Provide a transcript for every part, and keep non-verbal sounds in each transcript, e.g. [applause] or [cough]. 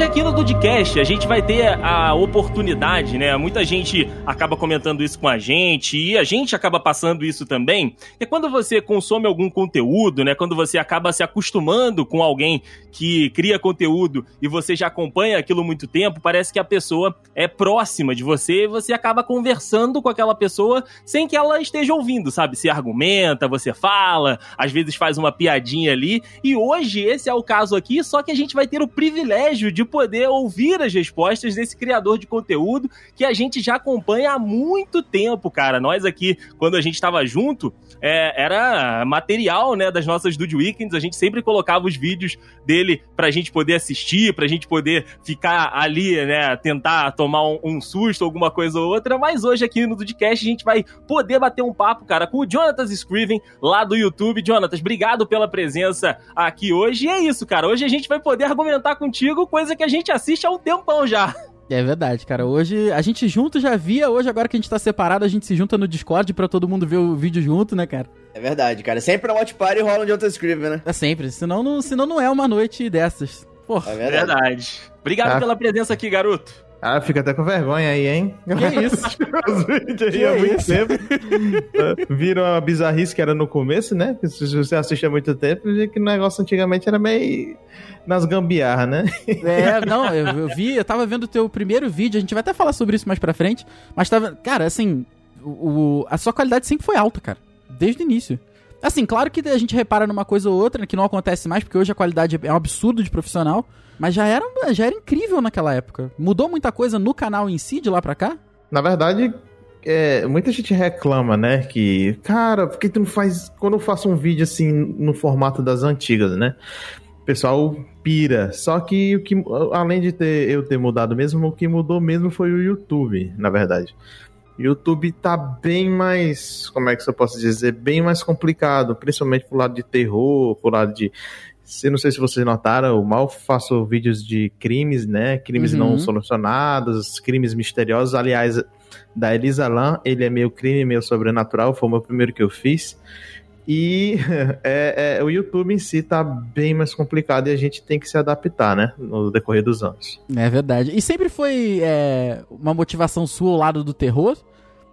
Hoje aqui no Dudcast a gente vai ter a oportunidade, né? Muita gente acaba comentando isso com a gente e a gente acaba passando isso também. É quando você consome algum conteúdo, né? Quando você acaba se acostumando com alguém que cria conteúdo e você já acompanha aquilo muito tempo, parece que a pessoa é próxima de você e você acaba conversando com aquela pessoa sem que ela esteja ouvindo, sabe? Se argumenta, você fala, às vezes faz uma piadinha ali. E hoje esse é o caso aqui, só que a gente vai ter o privilégio de poder ouvir as respostas desse criador de conteúdo que a gente já acompanha há muito tempo, cara. Nós aqui, quando a gente estava junto, é, era material, né, das nossas Dude Weekends. A gente sempre colocava os vídeos dele pra gente poder assistir, pra gente poder ficar ali, né, tentar tomar um, um susto, alguma coisa ou outra. Mas hoje aqui no Dudcast a gente vai poder bater um papo, cara, com o Jonatas Scriven lá do YouTube. Jonatas, obrigado pela presença aqui hoje. E é isso, cara. Hoje a gente vai poder argumentar contigo, coisa que a gente assiste há um tempão já. É verdade, cara. Hoje a gente junto já via, hoje agora que a gente tá separado, a gente se junta no Discord pra todo mundo ver o vídeo junto, né, cara? É verdade, cara. Sempre na Watch Party rola um Jonathan Scriven, né? É sempre. Senão não, senão não é uma noite dessas. Porra. É verdade. Verdade. Obrigado Ah. pela presença aqui, garoto. Ah, fica até com vergonha aí, hein? Que isso? Os vídeos aí há muito isso? tempo. Viram a bizarrice que era no começo, né? Se você assiste há muito tempo, vê que o negócio antigamente era meio nas gambiarras, né? É, não, eu, eu vi, eu tava vendo o teu primeiro vídeo, a gente vai até falar sobre isso mais pra frente, mas tava, cara, assim, o, o- a sua qualidade sempre foi alta, cara, desde o início. Assim, claro que a gente repara numa coisa ou outra, que não acontece mais, porque hoje a qualidade é um absurdo de profissional, mas já era, já era incrível naquela época. Mudou muita coisa no canal em si, de lá pra cá? Na verdade, é, muita gente reclama, né? Que, cara, por que tu não faz. Quando eu faço um vídeo assim no formato das antigas, né? O pessoal pira. Só que o que, além de ter, eu ter mudado mesmo, o que mudou mesmo foi o YouTube, na verdade. O YouTube tá bem mais, como é que eu posso dizer, bem mais complicado, principalmente pro lado de terror, pro lado de eu não sei se vocês notaram, eu mal faço vídeos de crimes, né? Crimes Uhum. não solucionados, crimes misteriosos. Aliás, da Elisa Lam, ele é meio crime, meio sobrenatural, foi o meu primeiro que eu fiz. E [laughs] é, é, o YouTube em si tá bem mais complicado e a gente tem que se adaptar, né? No decorrer dos anos. É verdade. E sempre foi é, uma motivação sua ao lado do terror?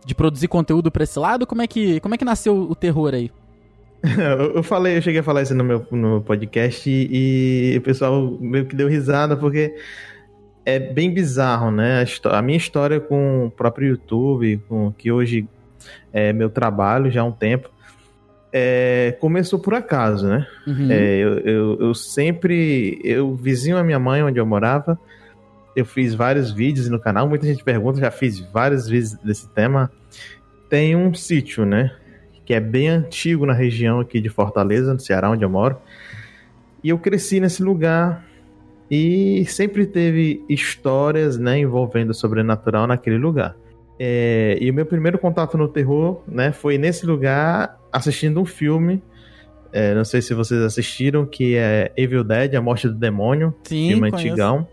De produzir conteúdo pra esse lado? Como é que, como é que nasceu o terror aí? [laughs] Eu, falei, eu cheguei a falar isso no meu no podcast e, e o pessoal meio que deu risada porque é bem bizarro, né? A, a minha história com o próprio YouTube, com que hoje é meu trabalho já há um tempo, é, começou por acaso, né? Uhum. É, eu, eu, eu sempre. Eu vizinho a minha mãe onde eu morava. Eu fiz vários vídeos no canal. Muita gente pergunta, já fiz vários vídeos desse tema. Tem um sítio, né? Que é bem antigo na região aqui de Fortaleza, no Ceará, onde eu moro. E eu cresci nesse lugar. E sempre teve histórias, né, envolvendo o sobrenatural naquele lugar. É, e o meu primeiro contato no terror, né, foi nesse lugar assistindo um filme é, não sei se vocês assistiram, que é Evil Dead, A Morte do Demônio, Sim, filme conheço. antigão,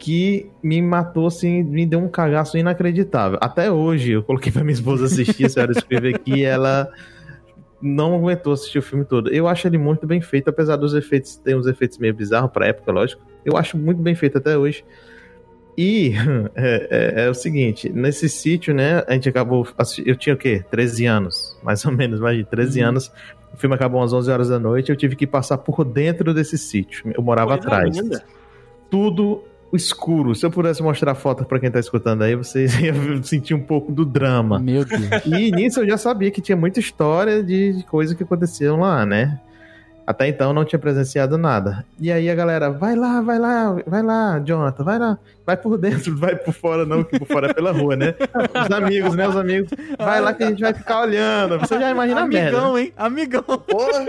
que me matou, assim, me deu um cagaço inacreditável. Até hoje, eu coloquei pra minha esposa assistir, a senhora escrever aqui, e ela não aguentou assistir o filme todo. Eu acho ele muito bem feito, apesar dos efeitos, tem uns efeitos meio bizarros pra época, lógico. Eu acho muito bem feito até hoje. E [laughs] é, é- é o seguinte, nesse sítio, né, a gente acabou. Eu tinha o quê? 13 anos, mais ou menos, mais de 13 Uhum. anos. O filme acabou às 11 horas da noite. Eu tive que passar por dentro desse sítio. Eu morava Coisa atrás. linda. Tudo escuro. Se eu pudesse mostrar foto pra quem tá escutando aí, vocês [laughs] iam sentir um pouco do drama. Meu Deus. E nisso eu já sabia que tinha muita história de, de coisas que aconteciam lá, né? Até então eu não tinha presenciado nada. E aí a galera, vai lá, vai lá, vai lá, Jonathan, vai lá. Vai por dentro, vai por fora, não, que por fora é pela rua, né? Os amigos, né? Os amigos. Vai lá que a gente vai ficar olhando. Você já imagina a merda. Amigão, hein? Amigão. Porra!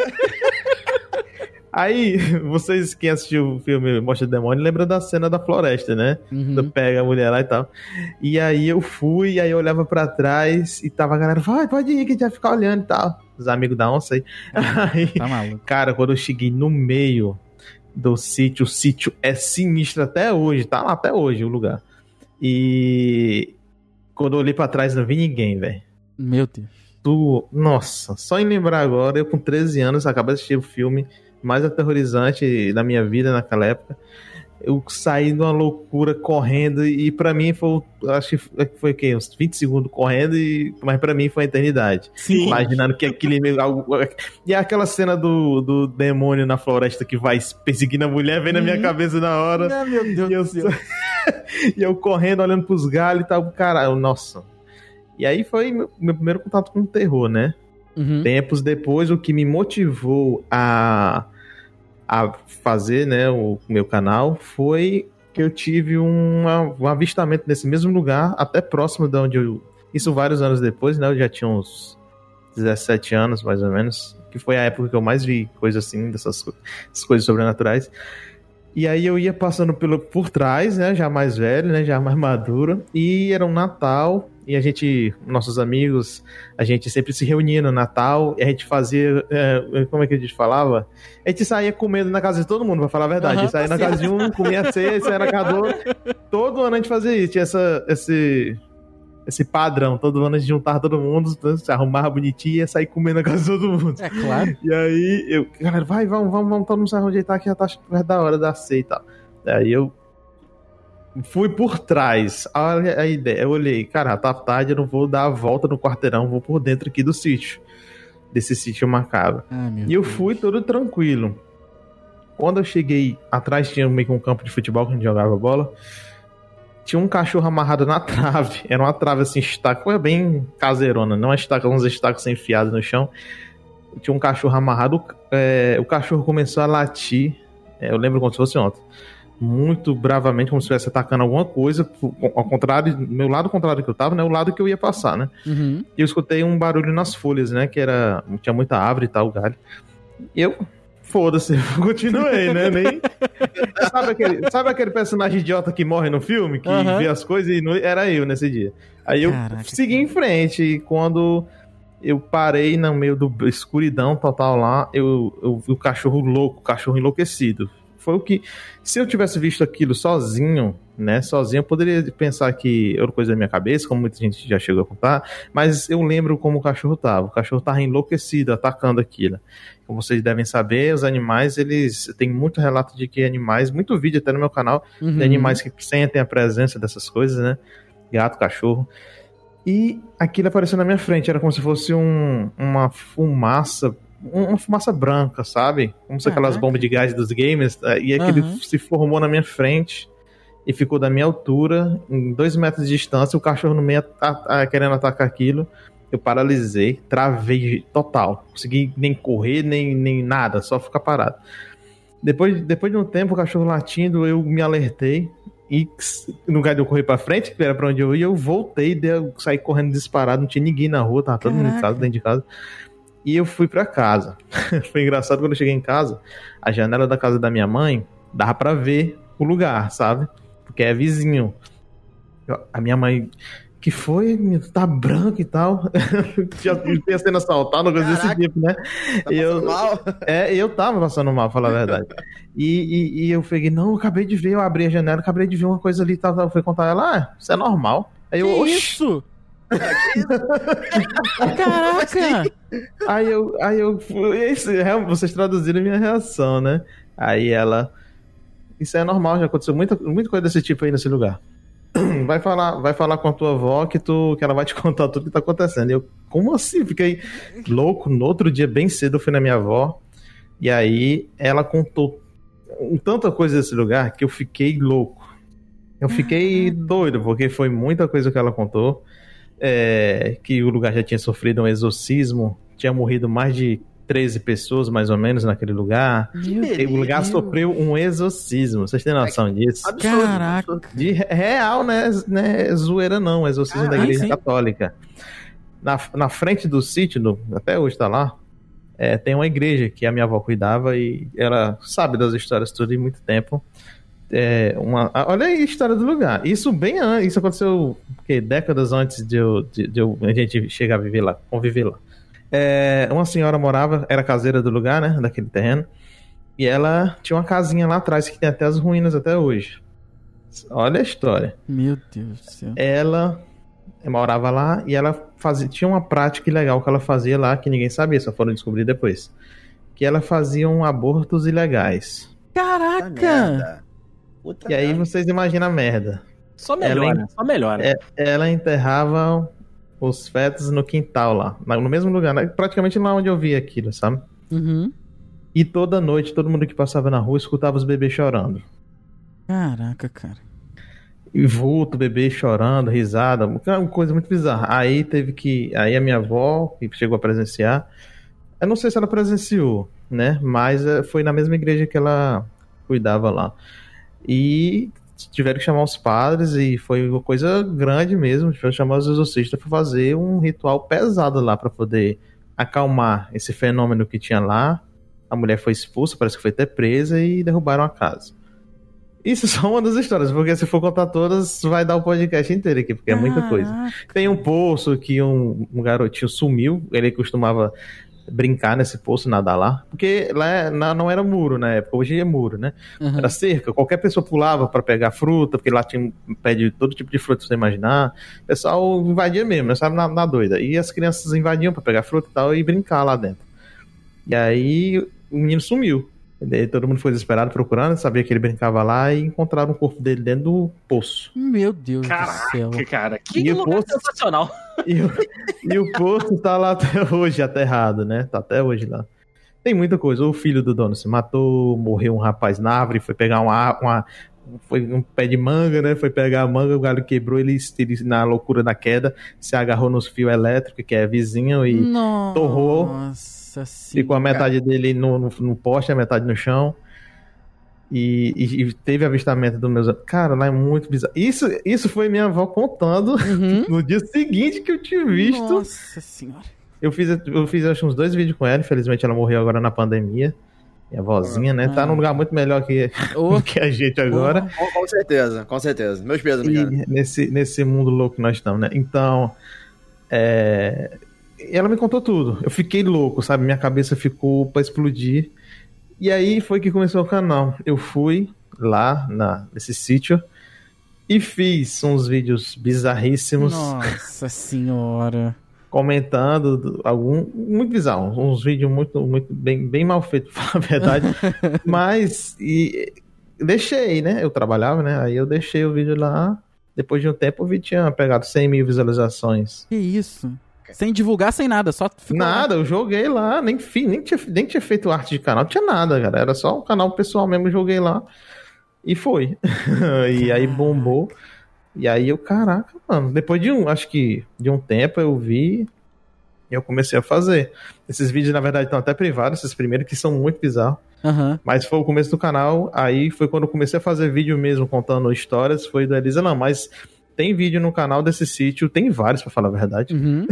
Aí, [laughs] vocês que assistiu o filme Mostra do Demônio, lembra da cena da floresta, né? Uhum. Pega a mulher lá e tal. E aí eu fui, aí eu olhava pra trás e tava a galera, vai, pode ir, que a gente vai ficar olhando e tal. Os amigos da onça aí. aí [laughs] Tá maluco. Cara, quando eu cheguei no meio do sítio, o sítio é sinistro até hoje, tá lá até hoje o lugar. E quando eu olhei pra trás não vi ninguém, velho. Meu Deus. Tu, nossa, só em lembrar agora, eu com 13 anos acabei de assistir o filme mais aterrorizante da minha vida naquela época. Eu saí numa loucura correndo e pra mim foi, acho que foi o quê? Uns 20 segundos correndo, e, mas pra mim foi a eternidade. Sim. Imaginando que aquele. E aquela cena do, do demônio na floresta que vai perseguindo a mulher, vem na minha Uhum. cabeça na hora. Ah, meu Deus E eu, do céu. [laughs] e eu correndo, olhando pros galhos e tal, caralho, nossa. E aí foi meu, meu primeiro contato com o terror, né? Uhum. Tempos depois, o que me motivou a, a fazer né, o meu canal foi que eu tive uma- um avistamento nesse mesmo lugar, até próximo de onde eu. Isso vários anos depois, né? Eu já tinha uns 17 anos, mais ou menos. Que foi a época que eu mais vi coisas assim, dessas co- essas coisas sobrenaturais. E aí eu ia passando pelo, por trás, né? Já mais velho, né? Já mais [laughs] maduro. E era um Natal. E a gente, nossos amigos, a gente sempre se reunia no Natal. E a gente fazia. é, como é que a gente falava? A gente saía comendo na casa de todo mundo, pra falar a verdade. Aham, a gente saía na tá casa de um, comia ceia, saía na casa do outro. [laughs] Todo ano a gente fazia isso. Tinha essa, esse, esse padrão. Todo ano a gente juntava todo mundo, se arrumava bonitinho e ia sair comendo na casa de todo mundo. É claro. E aí, eu, galera, vai, vamos, vamos, vamos, todo mundo se ajeitar que já tá perto da hora da ceia e tal. Aí eu fui por trás. Olha a ideia. Eu olhei, cara, tá tarde, eu não vou dar a volta no quarteirão, vou por dentro aqui do sítio. Desse sítio macabro. Ah, E eu Deus. fui todo tranquilo. Quando eu cheguei atrás, tinha meio que um campo de futebol que a gente jogava bola. Tinha um cachorro amarrado na [laughs] trave. Era uma trave assim, estaca, foi bem caseirona, não uma estaca, uns estacos enfiados no chão. Tinha um cachorro amarrado. é, o cachorro começou a latir. é, eu lembro como se fosse ontem. Muito bravamente, como se estivesse atacando alguma coisa. Ao contrário, meu lado contrário que eu tava, né? O lado que eu ia passar, né? Uhum. E eu escutei um barulho nas folhas, né? Que era. Tinha muita árvore e tal, galho. E eu. Foda-se, [laughs] continuei, né? Nem... [laughs] sabe, aquele, sabe aquele personagem idiota que morre no filme? Que vê as coisas e não... era eu nesse dia. Aí eu Caraca, segui em frente e quando eu parei no meio do escuridão total lá, eu, eu vi o cachorro louco, o cachorro enlouquecido. Foi o que. Se eu tivesse visto aquilo sozinho, né? Sozinho, eu poderia pensar que era coisa da minha cabeça, como muita gente já chegou a contar. Mas eu lembro como o cachorro tava. O cachorro tava enlouquecido, atacando aquilo. Como vocês devem saber, os animais, eles. Tem muito relato de que animais, muito vídeo até no meu canal, Uhum. de animais que sentem a presença dessas coisas, né? Gato, cachorro. E aquilo apareceu na minha frente, era como se fosse um, uma fumaça, um- uma fumaça branca, sabe? Como se aquelas Caraca. bombas de gás dos gamers. eh, E aquele Aham. se formou na minha frente e ficou da minha altura, em dois metros de distância, o cachorro no meio a- a- querendo atacar aquilo. Eu paralisei, travei total. Consegui nem correr, nem, nem nada, só ficar parado. Depois, depois de um tempo, o cachorro latindo, eu me alertei. E no lugar de eu correr pra frente, que era pra onde eu ia, eu voltei, eu saí correndo disparado, não tinha ninguém na rua, tava todo mundo em casa, dentro de casa. E eu fui pra casa. [laughs] Foi engraçado quando eu cheguei em casa, a janela da casa da minha mãe dava pra ver o lugar, sabe? Porque é vizinho. Eu- A minha mãe, que foi? Tá branco e tal. Já [laughs] tinha [laughs] sendo assaltado, coisa desse tipo, né? Tá eu- mal? É, eu tava passando mal, falar a verdade. E, e, e eu peguei, não, eu acabei de ver, eu abri a janela, acabei de ver uma coisa ali, tal, tal. Eu fui contar ela, ah, isso é normal. Aí eu, Que isso? [laughs] Caraca! Aí eu, aí eu, fui- isso, real- vocês traduziram a minha reação, né? Aí ela, isso é normal, já aconteceu muita, muita coisa desse tipo aí nesse lugar. [clears throat] Vai falar, vai falar com a tua avó que, tu, que ela vai te [laughs] contar tudo que tá acontecendo. E eu, como assim? Fiquei louco. No outro dia, bem cedo, eu fui na minha avó. E aí ela contou tanta coisa desse lugar que eu fiquei louco. Eu fiquei doido, porque foi muita coisa que ela contou. É, que o lugar já tinha sofrido um exorcismo, tinha morrido mais de 13 pessoas, mais ou menos, naquele lugar. O lugar sofreu um exorcismo. Vocês têm noção disso? Absurdo. Caraca. absurdo. De re- real, né? né? Zoeira não, exorcismo da Caralho, igreja sim. católica. Na, na frente do sítio, no- até hoje tá lá, é, tem uma igreja que a minha avó cuidava e ela sabe das histórias tudo e muito tempo. É, uma, olha aí a história do lugar. Isso bem antes, isso aconteceu que, décadas antes de, eu, de, de eu, a gente chegar a viver lá, conviver lá. É, uma senhora morava, era caseira do lugar, né, daquele terreno, e ela tinha uma casinha lá atrás que tem até as ruínas até hoje. Olha a história. Meu Deus do céu. Ela morava lá e ela fazia, tinha uma prática legal que ela fazia lá que ninguém sabia, só foram descobrir depois. Que ela fazia um abortos ilegais. Caraca! Puta E aí merda. vocês imaginam a merda. Só melhora, Ela- só melhora. É, ela enterrava os fetos no quintal lá, no mesmo lugar, né? praticamente lá onde eu vi aquilo, sabe? Uhum. E toda noite, todo mundo que passava na rua escutava os bebês chorando. Caraca, cara. E vulto, bebê chorando, risada, uma coisa muito bizarra. Aí teve que. Aí a minha avó, que chegou a presenciar, eu não sei se ela presenciou, né? Mas eh, foi na mesma igreja que ela cuidava lá. E tiveram que chamar os padres, e foi uma coisa grande mesmo. Tiveram que chamar os exorcistas para fazer um ritual pesado lá, para poder acalmar esse fenômeno que tinha lá. A mulher foi expulsa, parece que foi até presa, e derrubaram a casa. Isso [laughs] é só uma das histórias, porque se for contar todas, vai dar o podcast inteiro aqui, porque é muita coisa. Tem um poço que um, um garotinho sumiu, ele costumava brincar nesse poço, nadar lá, porque lá é- na- não era muro na época, hoje é muro, né? Uhum. Era cerca, qualquer pessoa pulava para pegar fruta, porque lá tinha pé de todo tipo de fruta, você imaginar. O pessoal invadia mesmo, né? Sabe, na, na doida. E as crianças invadiam para pegar fruta e tal e brincar lá dentro. E aí o menino sumiu. Daí todo mundo foi desesperado procurando, sabia que ele brincava lá e encontraram o corpo dele dentro do poço. Meu Deus do Caraca, céu. cara, que E o lugar posto- sensacional. E o, e o poço tá lá até hoje, aterrado, né? Tá até hoje lá. Tem muita coisa. O filho do dono se matou, morreu um rapaz na árvore, foi pegar uma, uma foi um pé de manga, né? Foi pegar a manga, o galho quebrou, ele, ele na loucura da queda, se agarrou nos fios elétricos, que é vizinho, e Nossa torrou. Senhora. ficou a metade dele no, no, no poste, a metade no chão. E, e- e teve avistamento dos meus. Cara, lá é muito bizarro. Isso, isso foi minha avó contando Uhum. [laughs] no dia seguinte que eu tinha visto. Nossa senhora. Eu fiz, eu fiz acho, uns dois vídeos com ela, infelizmente ela morreu agora na pandemia. Minha vozinha, né? Tá num lugar muito melhor que, Ô, [laughs] que a gente agora. Com, com certeza, com certeza. Meus pesos, E cara. nesse, nesse mundo louco que nós estamos, né? Então, é... ela me contou tudo. Eu fiquei louco, sabe? Minha cabeça ficou pra explodir. E aí foi que começou o canal. Eu fui lá na, nesse sítio e fiz uns vídeos bizarríssimos. Nossa senhora. comentando do- algum muito bizarro, uns vídeos muito muito bem, bem mal feitos, [laughs] pra falar a verdade. [laughs] Mas e deixei, né? Eu trabalhava, né? Aí eu deixei o vídeo lá. Depois de um tempo o vídeo tinha pegado 100 mil visualizações. Que isso? Sem divulgar, sem nada, só ficou lá. Nada, eu joguei lá, nem, fi, nem, tinha, nem tinha feito arte de canal, não tinha nada, cara. Era só um canal pessoal mesmo, joguei lá. E foi. [laughs] e aí bombou. E aí eu, caraca, mano. Depois de um, acho que de um tempo eu vi e eu comecei a fazer. Esses vídeos, na verdade, estão até privados, esses primeiros, que são muito bizarros. Aham. Mas foi o começo do canal. Aí foi quando eu comecei a fazer vídeo mesmo, contando histórias. Foi do Elisa, não. Mas tem vídeo no canal desse sítio, tem vários, pra falar a verdade, Uhum.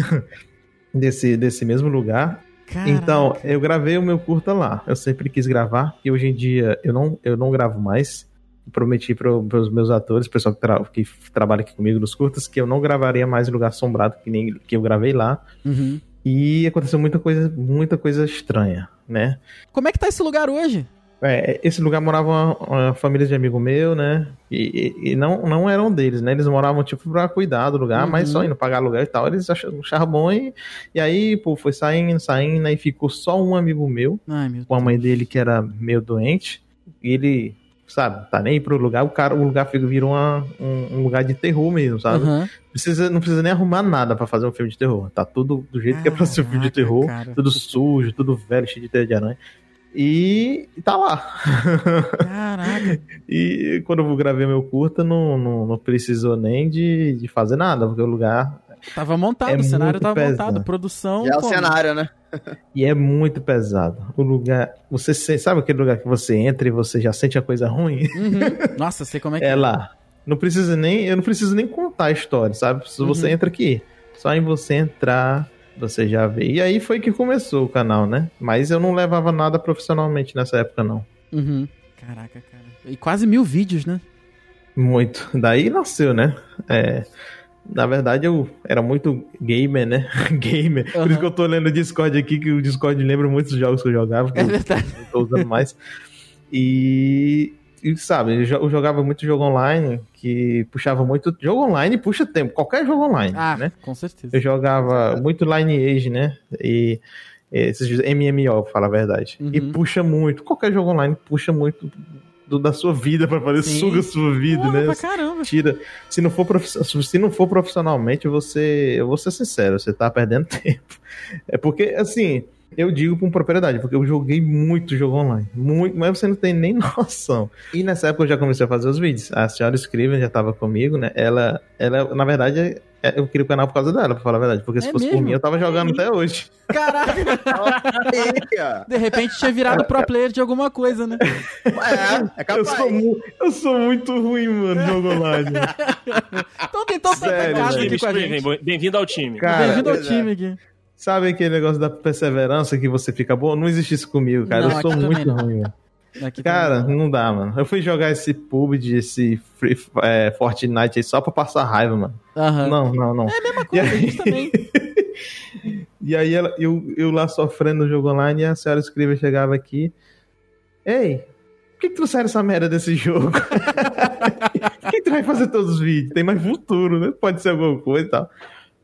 [laughs] desse, desse mesmo lugar. Caraca. Então, eu gravei o meu curta lá. Eu sempre quis gravar e hoje em dia eu não, eu não gravo mais. Prometi para os meus atores, pessoal que, tra que trabalha aqui comigo nos curtas, que eu não gravaria mais em lugar assombrado que nem que eu gravei lá. Uhum. E aconteceu muita coisa, muita coisa estranha, né? Como é que tá esse lugar hoje? É, esse lugar morava uma, uma família de amigo meu, né? E, e- e não, não eram deles, né? Eles moravam, tipo, pra cuidar do lugar, Uhum. mas só indo pagar aluguel e tal. Eles acharam, bom e, e aí, pô, foi saindo, saindo, aí ficou só um amigo meu, Ai, meu com a Deus. mãe dele que era meio doente. E ele, sabe, tá nem pro lugar. O cara, o lugar virou uma- um, um lugar de terror mesmo, sabe? Aham. Precisa, não precisa nem arrumar nada pra fazer um filme de terror. Tá tudo do jeito que é pra ser um filme de terror. cara. Tudo sujo, tudo velho, cheio de teia de aranha. E, e tá lá. Caraca. [laughs] e quando eu gravei meu curta, não, não, não precisou nem de, de fazer nada, porque o lugar. Tava montado, É o cenário tava pesado. montado, produção. Já é o como? cenário, né? [laughs] E é muito pesado. O lugar. Você sabe aquele lugar que você entra e você já sente a coisa ruim? Uhum. [laughs] Nossa, sei como é que É lá. Não precisa nem. Eu não preciso nem contar a história, sabe? Se você Uhum. entra aqui. Só em você entrar, Você já vê. E aí foi que começou o canal, né? Mas eu não levava nada profissionalmente nessa época, não. Uhum. Caraca, cara. E quase mil vídeos, né? Muito. Daí nasceu, né? É, na verdade, eu era muito gamer, né? [laughs] gamer. Por Aham. isso que eu tô lendo o Discord aqui, que o Discord lembra muitos jogos que eu jogava, que É eu verdade. não tô usando mais. E, e sabe, eu jo- eu jogava muito jogo online, que puxava muito. Jogo online puxa tempo, qualquer jogo online, Ah, né? com certeza. Eu jogava muito Lineage, né? E esses MMO, pra falar a verdade. Uhum. E puxa muito. Qualquer jogo online puxa muito do- da sua vida pra fazer, Sim. suga a sua vida, Porra, né? pra caramba. Tira. Se não for, se não for profissionalmente, você. Eu vou ser sincero, você tá perdendo [laughs] tempo. É porque, assim. Eu digo com propriedade, porque eu joguei muito jogo online. Muito, mas você não tem nem [laughs] noção. E nessa época eu já comecei a fazer os vídeos. A senhora Scriven já tava comigo, né? Ela, ela na verdade, é- eu queria o canal por causa dela, pra falar a verdade. Porque se É fosse por mesmo? mim, eu tava jogando até hoje. Caraca, de repente tinha virado pro player de alguma coisa, né? É, é Eu capaz. sou, mu- eu sou muito ruim, mano, no jogo online. Então tem todo Sério, casa aqui com a gente. Bem-vindo ao time. Cara, Bem-vindo ao é. time aqui. Sabe aquele negócio da perseverança que você fica bom? Não existe isso comigo, cara. Não, eu sou muito não. ruim, mano. Cara, também. não dá, mano. Eu fui jogar esse PUBG, esse Free, é, Fortnite aí só pra passar raiva, mano. Aham. Não, não, não. É a mesma coisa, aí, também. [laughs] e aí ela- eu, eu lá sofrendo no jogo online e a senhora escreve chegava aqui. Ei, por que, que trouxeram essa merda desse jogo? [laughs] por que, que tu vai fazer todos os vídeos? Tem mais futuro, né? Pode ser alguma coisa e tal.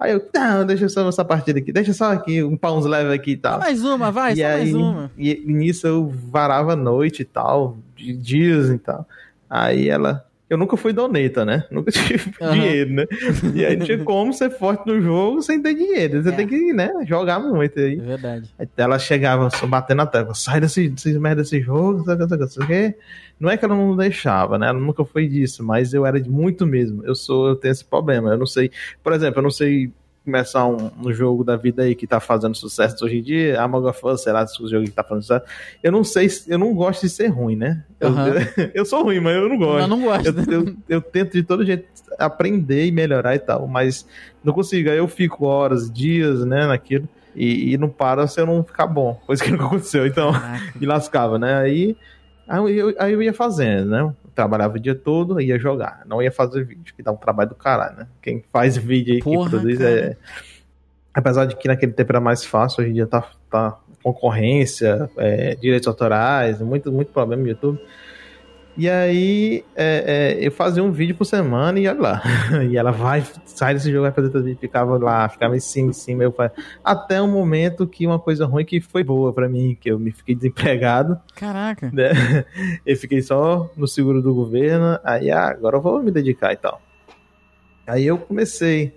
Aí eu, não, deixa só essa partida aqui, deixa só aqui, um pau uns leve aqui e tal. mais uma, vai, e só aí, mais uma. E, e nisso eu varava a noite e tal, de dias e tal. Aí ela. Eu nunca fui doneta, né? [laughs] Nunca tive Aham. dinheiro, né? E aí não [laughs] tinha como ser forte no jogo sem ter dinheiro. Você É. tem que, né, jogar muito É aí. verdade. Aí ela chegava só batendo na tecla, sai desse, desse merda desse jogo, sabe, sabe, sabe? Não é que ela não deixava, né? Ela nunca foi disso, mas eu era de muito mesmo. Eu sou, eu tenho esse problema. Eu não sei, por exemplo, eu não sei começar um, um jogo da vida aí que tá fazendo sucesso hoje em dia, Among Us, sei lá, esse jogo que tá fazendo sucesso. Eu não sei, se- eu não gosto de ser ruim, né? Eu, Aham. [laughs] eu sou ruim, mas eu não gosto. Mas não gosto. Eu, eu, eu tento de todo jeito aprender e melhorar e tal, mas não consigo. Aí eu fico horas, dias, né, naquilo, e, e não para se eu não ficar bom. Coisa que [laughs] nunca aconteceu. Então, me lascava, né? Aí, aí, eu, aí eu ia fazendo, né? Trabalhava o dia todo, ia jogar. Não ia fazer vídeo, que dá um trabalho do caralho, né? Quem faz [laughs] vídeo aí, Porra, que produz cara. é. Apesar de que naquele tempo era mais fácil, hoje em dia tá, tá concorrência, é, direitos autorais, muito, muito problema no YouTube. E aí é, é, eu fazia um vídeo por semana e olha lá. [laughs] E ela vai, sai desse jogo, vai fazer outro vídeo, ficava lá, ficava em cima, em cima, eu fa- até um momento que uma coisa ruim que foi boa pra mim, que eu me fiquei desempregado, Caraca. né? [laughs] Eu fiquei só no seguro do governo, aí ah, agora eu vou me dedicar e tal. Aí eu comecei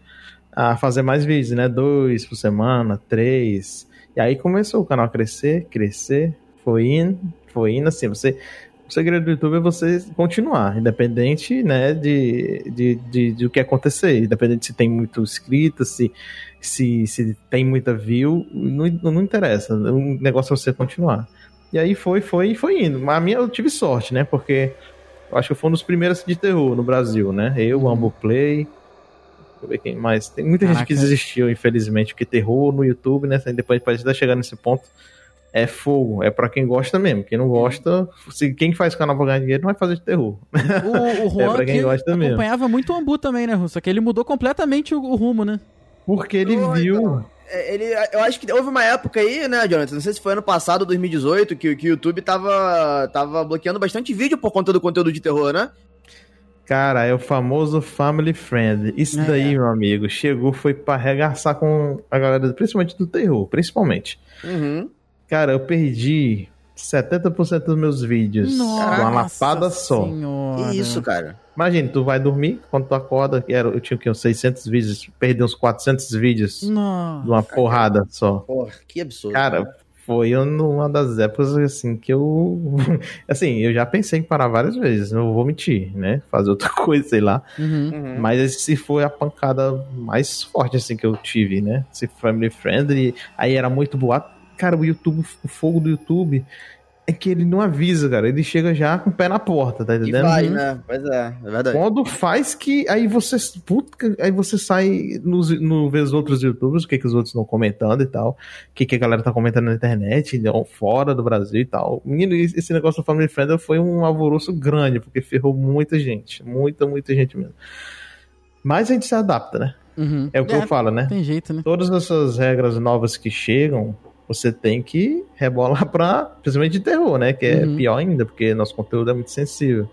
a fazer mais vídeos, né? Dois por semana, três. E aí começou o canal a crescer, crescer, foi indo, foi indo assim, você. O segredo do YouTube é você continuar, independente, né, de, de, de, de o que acontecer, independente se tem muito inscrito, se, se, se tem muita view, não, não interessa, o negócio é você continuar. E aí foi, foi, foi indo. Mas a minha eu tive sorte, né? Porque eu acho que fui um dos primeiros de terror no Brasil, né? Eu, Uhum. Ambo Play. Deixa eu ver quem mais. Tem muita gente Caraca. que desistiu, infelizmente, porque terror no YouTube, né? Depois pode estar chegando nesse ponto. É fogo, é pra quem gosta mesmo. Quem não gosta, se quem faz canal pra ganhar dinheiro não vai fazer de terror. O, o [laughs] Juan É pra quem que gosta mesmo. acompanhava muito o Ambu também, né, Russo? Só que ele mudou completamente o, o rumo, né? Porque ele Ô, viu. então, é, Ele, eu acho que houve uma época aí, né, Jonathan? Não sei se foi ano passado, 2018, que, que o YouTube tava, tava bloqueando bastante vídeo por conta do conteúdo de terror, né? Cara, é o famoso family friend. Isso É. daí, meu amigo, chegou, foi pra arregaçar com a galera, principalmente do terror, principalmente. Uhum. Cara, eu perdi 70% dos meus vídeos de uma lapada só. Senhora. Que isso, cara? Imagina, tu vai dormir, quando tu acorda, que era, eu tinha o quê? Uns 600 vídeos, perdi uns 400 vídeos de Nossa. uma porrada só. Porra, que absurdo. Cara, foi uma das épocas, assim, que eu... [laughs] Assim, eu já pensei em parar várias vezes, não vou mentir, né? Fazer outra [laughs] coisa, sei lá. Uhum. Uhum. Mas esse foi a pancada mais forte, assim, que eu tive, né? Esse family friendly, aí era muito boato. Cara, o YouTube, o fogo do YouTube é que ele não avisa, cara. Ele chega já com o pé na porta, tá E entendendo? vai, né? Pois é, é verdade. Quando faz que. Aí você. Puta, aí você sai nos, no ver os outros youtubers, o que, que os outros estão comentando e tal. O que, que a galera tá comentando na internet, ou fora do Brasil e tal. Menino, esse negócio do Family Friend foi um alvoroço grande, porque ferrou muita gente. Muita, muita gente mesmo. Mas a gente se adapta, né? Uhum. É o que eu falo, né? Tem jeito, né? Todas essas regras novas que chegam, você tem que rebolar pra. Principalmente de terror, né? Que é Uhum. pior ainda, porque nosso conteúdo é muito sensível.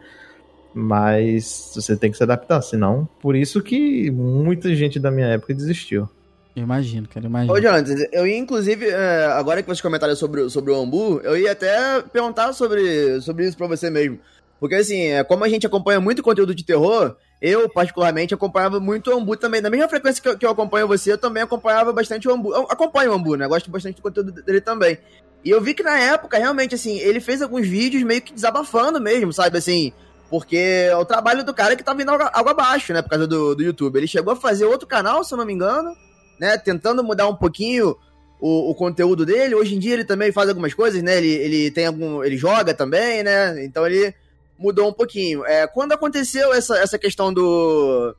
Mas você tem que se adaptar, senão. Por isso que muita gente da minha época desistiu. Eu imagino, cara, imagino. Ô, Jonathan, eu ia inclusive, é, agora que vocês comentaram sobre, sobre o Ambu, eu ia até perguntar sobre, sobre isso pra você mesmo. Porque assim, é, como a gente acompanha muito conteúdo de terror, eu particularmente acompanhava muito o Ambu também. Na mesma frequência que eu, que eu acompanho você, eu também acompanhava bastante o Ambu. Eu acompanho o Ambu, né? Gosto bastante do conteúdo dele também. E eu vi que na época, realmente, assim, ele fez alguns vídeos meio que desabafando mesmo, sabe? Assim, porque o trabalho do cara é que tá vindo água abaixo, né? Por causa do, do YouTube. Ele chegou a fazer outro canal, se eu não me engano, né? Tentando mudar um pouquinho o, o conteúdo dele. Hoje em dia ele também faz algumas coisas, né? Ele, ele tem algum. ele joga também, né? Então ele mudou um pouquinho. É, quando aconteceu essa, essa questão do.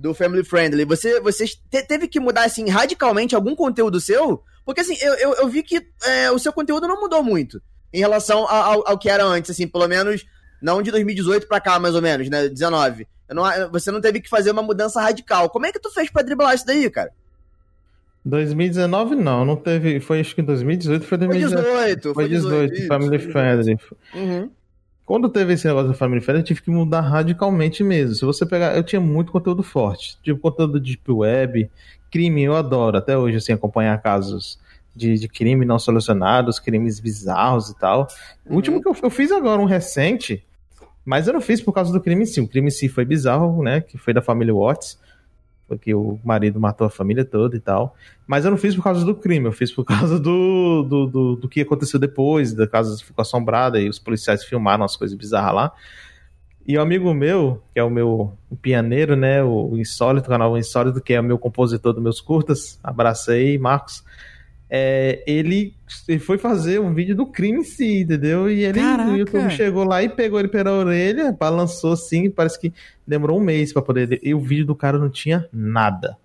Do Family Friendly, você, você te- teve que mudar, assim, radicalmente algum conteúdo seu? Porque, assim, eu, eu, eu vi que é, o seu conteúdo não mudou muito em relação ao, ao, que era antes, assim, pelo menos não de 2018 pra cá, mais ou menos, né? 19. Eu não, você não teve que fazer uma mudança radical. Como é que tu fez pra driblar isso daí, cara? 2019 não, não teve. Foi acho que em 2018 foi Foi 2018. 18, Foi 18, Family. Friendly. Uhum. Quando teve esse negócio do Family Friendly, eu tive que mudar radicalmente mesmo. Se você pegar, eu tinha muito conteúdo forte. Tipo, conteúdo de Deep Web, crime, eu adoro até hoje, assim, acompanhar casos de, de crime não solucionados, crimes bizarros e tal. O Uhum. último que eu, eu fiz agora, um recente, mas eu não fiz por causa do crime em si. O crime em si foi bizarro, né? Que foi da família Watts. Porque o marido matou a família toda e tal. Mas eu não fiz por causa do crime, eu fiz por causa do, do, do, do que aconteceu depois, da casa ficou assombrada e os policiais filmaram as coisas bizarras lá. E o amigo meu, que é o meu pianeiro, né? O Insólito, o canal Insólito, que é o meu compositor dos meus curtas. Abracei, Marcos. É, ele, ele foi fazer um vídeo do crime em si, entendeu? E ele, Caraca. o YouTube chegou lá e pegou ele pela orelha, balançou assim, parece que demorou um mês pra poder. E o vídeo do cara não tinha nada.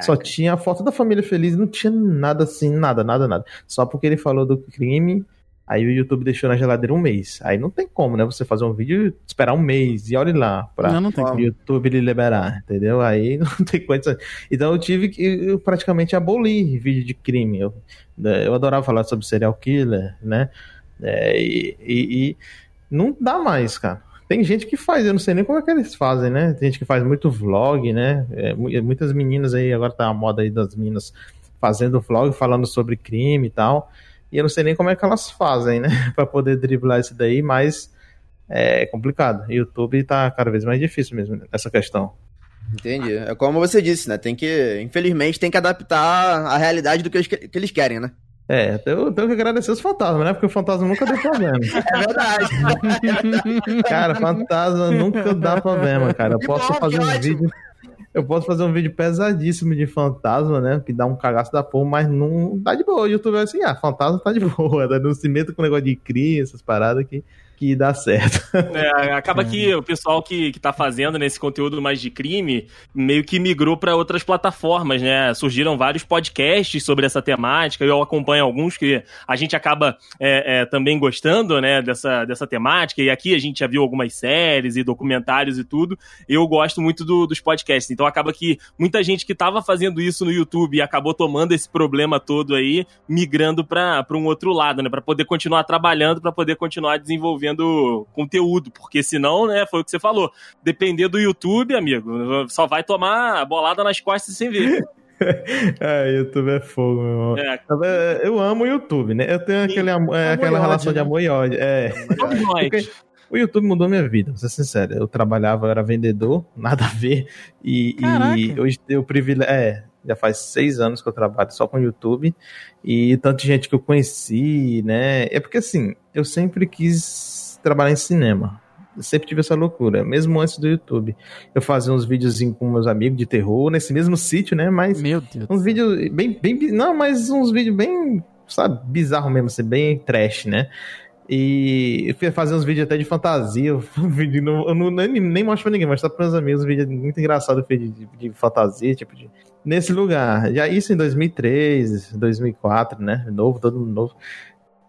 Só tinha a foto da família feliz, não tinha nada assim, nada, nada, nada. Só porque ele falou do crime, aí o YouTube deixou na geladeira um mês. Aí não tem como, né? Você fazer um vídeo e esperar um mês e olhe lá pra Não, não tem o. YouTube lhe liberar, entendeu? Aí [laughs] não tem condição. Então eu tive que. Eu praticamente aboli vídeo de crime. Eu, né, eu adorava falar sobre serial killer, né? É, e, e- e não dá mais, cara. Tem gente que faz, eu não sei nem como é que eles fazem, né? Tem gente que faz muito vlog, né? É, mu- muitas meninas aí, agora tá a moda aí das meninas fazendo vlog, falando sobre crime e tal. E eu não sei nem como é que elas fazem, né? [laughs] pra poder driblar isso daí, mas é complicado. YouTube tá cada vez mais difícil mesmo essa questão. Entendi. É como você disse, né? Tem que, infelizmente, tem que adaptar a realidade do que eles, que eles querem, né? É, eu tenho que agradecer os fantasmas, né? Porque o fantasma nunca deu problema. [laughs] É verdade. [laughs] Cara, fantasma nunca dá problema, cara. Eu posso bom, fazer um ótimo. vídeo. Eu posso fazer um vídeo pesadíssimo de fantasma, né? Que dá um cagaço da porra, mas não dá de boa. O YouTube é assim, ah, fantasma tá de [laughs] boa. Tá? Não se meta com negócio de cria, essas paradas que, que dá certo. [laughs] É, acaba que o pessoal que, que tá fazendo nesse conteúdo mais de crime meio que migrou para outras plataformas, né? Surgiram vários podcasts sobre essa temática. Eu acompanho alguns que a gente acaba é, é, também gostando, né? Dessa, dessa temática. E aqui a gente já viu algumas séries e documentários e tudo. Eu gosto muito do- dos podcasts. Então acaba que muita gente que tava fazendo isso no YouTube e acabou tomando esse problema todo aí, migrando para um outro lado, né? Para poder continuar trabalhando, para poder continuar desenvolvendo conteúdo, porque senão, né, foi o que você falou, depender do YouTube, amigo, só vai tomar bolada nas costas sem ver. [laughs] é, YouTube é fogo, meu irmão. É, Eu amo o YouTube, né? Eu tenho aquele, é, Amor aquela ódio, relação de né? amor e ódio. É. todos [laughs] nós. Porque o YouTube mudou minha vida, vou ser sincero. Eu trabalhava, eu era vendedor, [laughs] nada a ver. E, Caraca. e hoje eu privilégio. É, já faz seis anos que eu trabalho só com YouTube. E tanta gente que eu conheci, né? É porque assim, eu sempre quis trabalhar em cinema. Eu sempre tive essa loucura, mesmo antes do YouTube. Eu fazia uns videozinhos com meus amigos de terror, nesse mesmo sítio, né? Mas Meu Deus. uns vídeos bem, bem. Não, mas uns vídeos bem, sabe, bizarro mesmo, assim, bem trash, né? E eu fui fazer uns vídeos até de fantasia. Eu, [laughs] vídeo eu não, nem, nem mostro pra ninguém, mas tá pros meus amigos um vídeo muito engraçado de, de, de fantasia, tipo, de, nesse lugar. Já isso em 2003, 2004, né? Novo, todo mundo novo.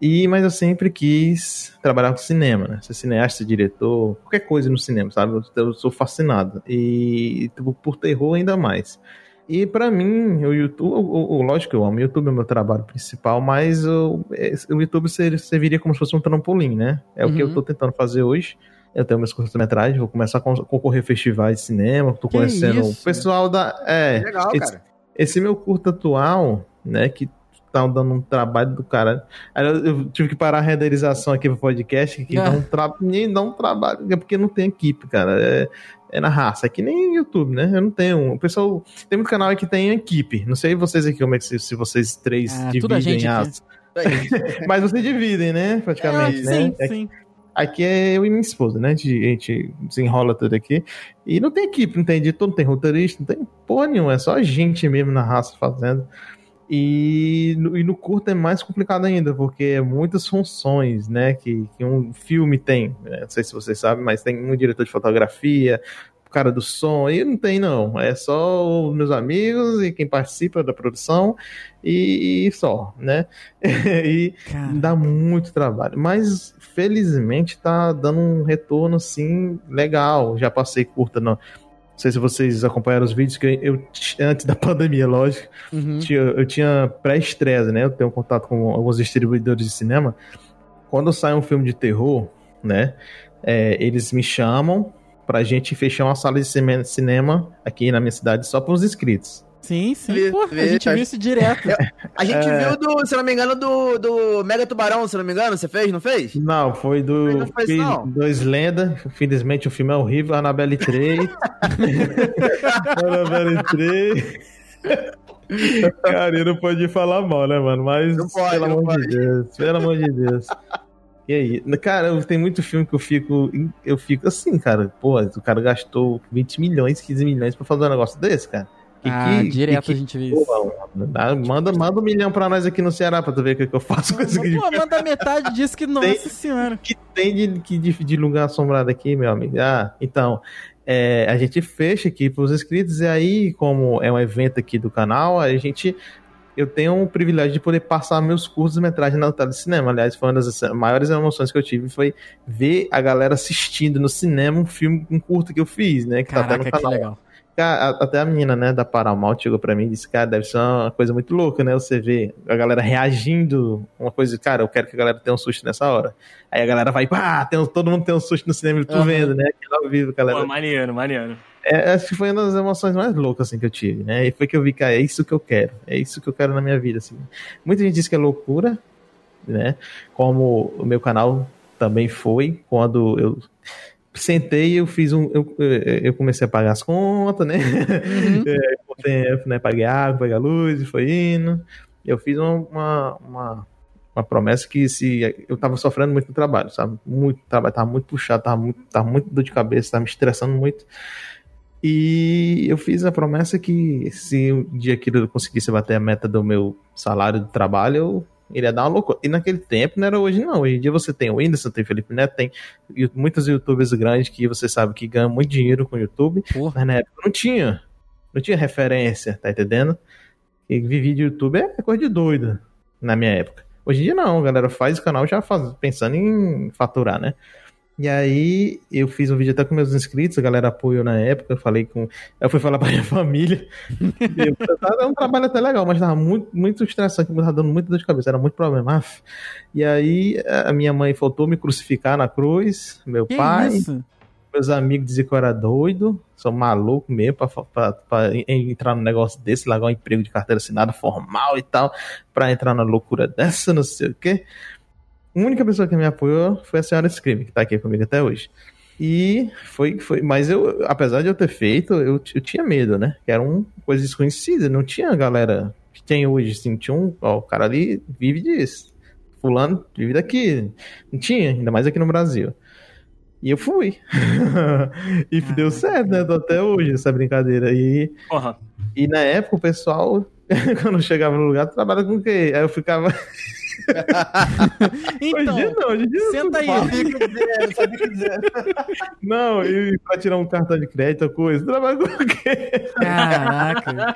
E, mas eu sempre quis trabalhar com cinema, né? Ser cineasta, ser diretor, qualquer coisa no cinema, sabe? Eu, eu sou fascinado. E tipo, por terror ainda mais. E pra mim, o YouTube, o, o- lógico que eu amo, o YouTube é o meu trabalho principal, mas o, esse- o YouTube ser- serviria como se fosse um trampolim, né? É o que Uhum. eu tô tentando fazer hoje. Eu tenho meus curtas-metragens, vou começar a con- concorrer a festivais de cinema, tô Que conhecendo isso? o pessoal da. É, Legal, esse- cara. esse meu curto atual, né, que tá dando um trabalho do cara. Aí eu, eu tive que parar a renderização aqui pro podcast, que Ah. não, tra... nem dá um trabalho, é porque não tem equipe, cara. É, é na raça, é que nem YouTube, né? Eu não tenho. O pessoal. Tem muito canal aí que tem equipe. Não sei vocês aqui como é que se, se vocês três Ah, tudo a dividem as. É [laughs] Mas vocês dividem, né? Praticamente, É, né? sim, É sim. Aqui é eu e minha esposa, né? A gente, a gente desenrola tudo aqui. E não tem equipe, não tem editor, não tem roteirista, não tem porra nenhuma. É só a gente mesmo na raça fazendo. E no, e no curto é mais complicado ainda, porque é muitas funções, né? Que, que um filme tem. né, Não sei se vocês sabem, mas tem um diretor de fotografia, o cara do som. E não tem, não. É só os meus amigos e quem participa da produção e, e só, né? [laughs] e, Dá muito trabalho, mas felizmente tá dando um retorno assim legal. Já passei curta, não. Não sei se vocês acompanharam os vídeos que eu, antes da [laughs] pandemia, lógico, uhum. tinha- eu tinha pré-estresse, né? Eu tenho contato com alguns distribuidores de cinema. Quando sai um filme de terror, né? é, eles me chamam pra gente fechar uma sala de cine- cinema aqui na minha cidade só para os inscritos. Sim, sim. Vê- Pô, a vê, gente tá- viu isso direto. A gente [laughs] É. viu do, se não me engano, do, do Mega Tubarão, se não me engano, você fez, não fez? Não, foi do. Não fiz não? Dois lendas. Infelizmente o filme é horrível. Annabelle 3. [laughs] Annabelle 3. Cara, eu não pode falar mal, né, mano? Mas. Não pode, pelo não amor pode. de Deus. Pelo amor de Deus. E aí? Cara, tem muito filme que eu fico. Eu fico assim, cara. Pô, o cara gastou 20 milhões, 15 milhões pra fazer um negócio desse, cara. Que- ah, que- direto que- a gente viu isso. Dá- manda, manda um milhão pra nós aqui no Ceará pra tu ver o que, que eu faço com esse Pô, manda metade disso que, [laughs] nossa senhora. que tem de, que de, de lugar assombrado aqui, meu amigo? Ah, então, é, a gente fecha aqui para os inscritos, e aí, como é um evento aqui do canal, a gente. Eu tenho o privilégio de poder passar meus cursos de metragem na tela de cinema. Aliás, foi uma das maiores emoções que eu tive foi ver a galera assistindo no cinema um filme, um curto que eu fiz, né? Que tá até Caraca, no que canal. legal. Cara, até a menina, né, da Paramount chegou pra mim e disse, cara, deve ser uma coisa muito louca, né, você vê a galera reagindo, uma coisa, cara, eu quero que a galera tenha um susto nessa hora. Aí a galera vai, pá, tem, todo mundo tem um susto no cinema, e tu Aham. vendo, né, aquilo ao vivo, galera. Pô, maneiro, maneiro. É, acho que foi uma das emoções mais loucas, assim, que eu tive, né, e foi que eu vi, cara, é isso que eu quero, é isso que eu quero na minha vida, assim. Muita gente diz que é loucura, né, como o meu canal também foi, quando eu sentei eu fiz um. Eu, eu comecei a pagar as contas, né? Uhum. [laughs] É, né? Paguei água, paguei a luz e foi indo. Eu fiz uma, uma, uma, uma promessa que se eu tava sofrendo muito no trabalho, sabe? Muito trabalho, tava muito puxado, tava muito, tava muito dor de cabeça, tava me estressando muito. E eu fiz a promessa que se um dia aquilo eu conseguisse bater a meta do meu salário do trabalho, eu iria dar uma loucura. E naquele tempo não era hoje, não. Hoje em dia você tem o Whindersson, tem o Felipe Neto, tem muitos youtubers grandes que você sabe que ganham muito dinheiro com o YouTube, Porra. mas na época não tinha. Não tinha referência, tá entendendo? E viver de YouTube é coisa de doido na minha época. Hoje em dia não, a galera faz o canal já faz, pensando em faturar, né? E aí eu fiz um vídeo até com meus inscritos, a galera apoiou na época, eu falei com. Eu fui falar [laughs] pra minha família. Eu- Era um trabalho até legal, mas tava muito, muito estressante, tava dando muita dor de cabeça, era muito problema. E aí a minha mãe faltou me crucificar na cruz, meu Que pai, isso? meus amigos diziam que eu era doido, sou maluco mesmo pra, pra- pra en- entrar num negócio desse, largar um emprego de carteira assinada formal e tal, pra entrar na loucura dessa, não sei o quê. A única pessoa que me apoiou foi a senhora Scream, que tá aqui comigo até hoje. E foi, foi, mas eu, apesar de eu ter feito, eu, eu tinha medo, né? Que era uma coisa desconhecida, não tinha galera que tem hoje, assim, tinha um, ó, o cara ali vive disso. Fulano vive daqui. Não tinha, ainda mais aqui no Brasil. E eu fui. [laughs] e Caraca. deu certo, né? Tô até hoje essa brincadeira. E, Porra. e na época o pessoal, [laughs] quando chegava no lugar, trabalha com o quê? Aí eu ficava. [laughs] Então, hoje não, hoje dia senta aí. Não, e pra tirar um cartão de crédito, coisa, trabalho com o quê? Caraca.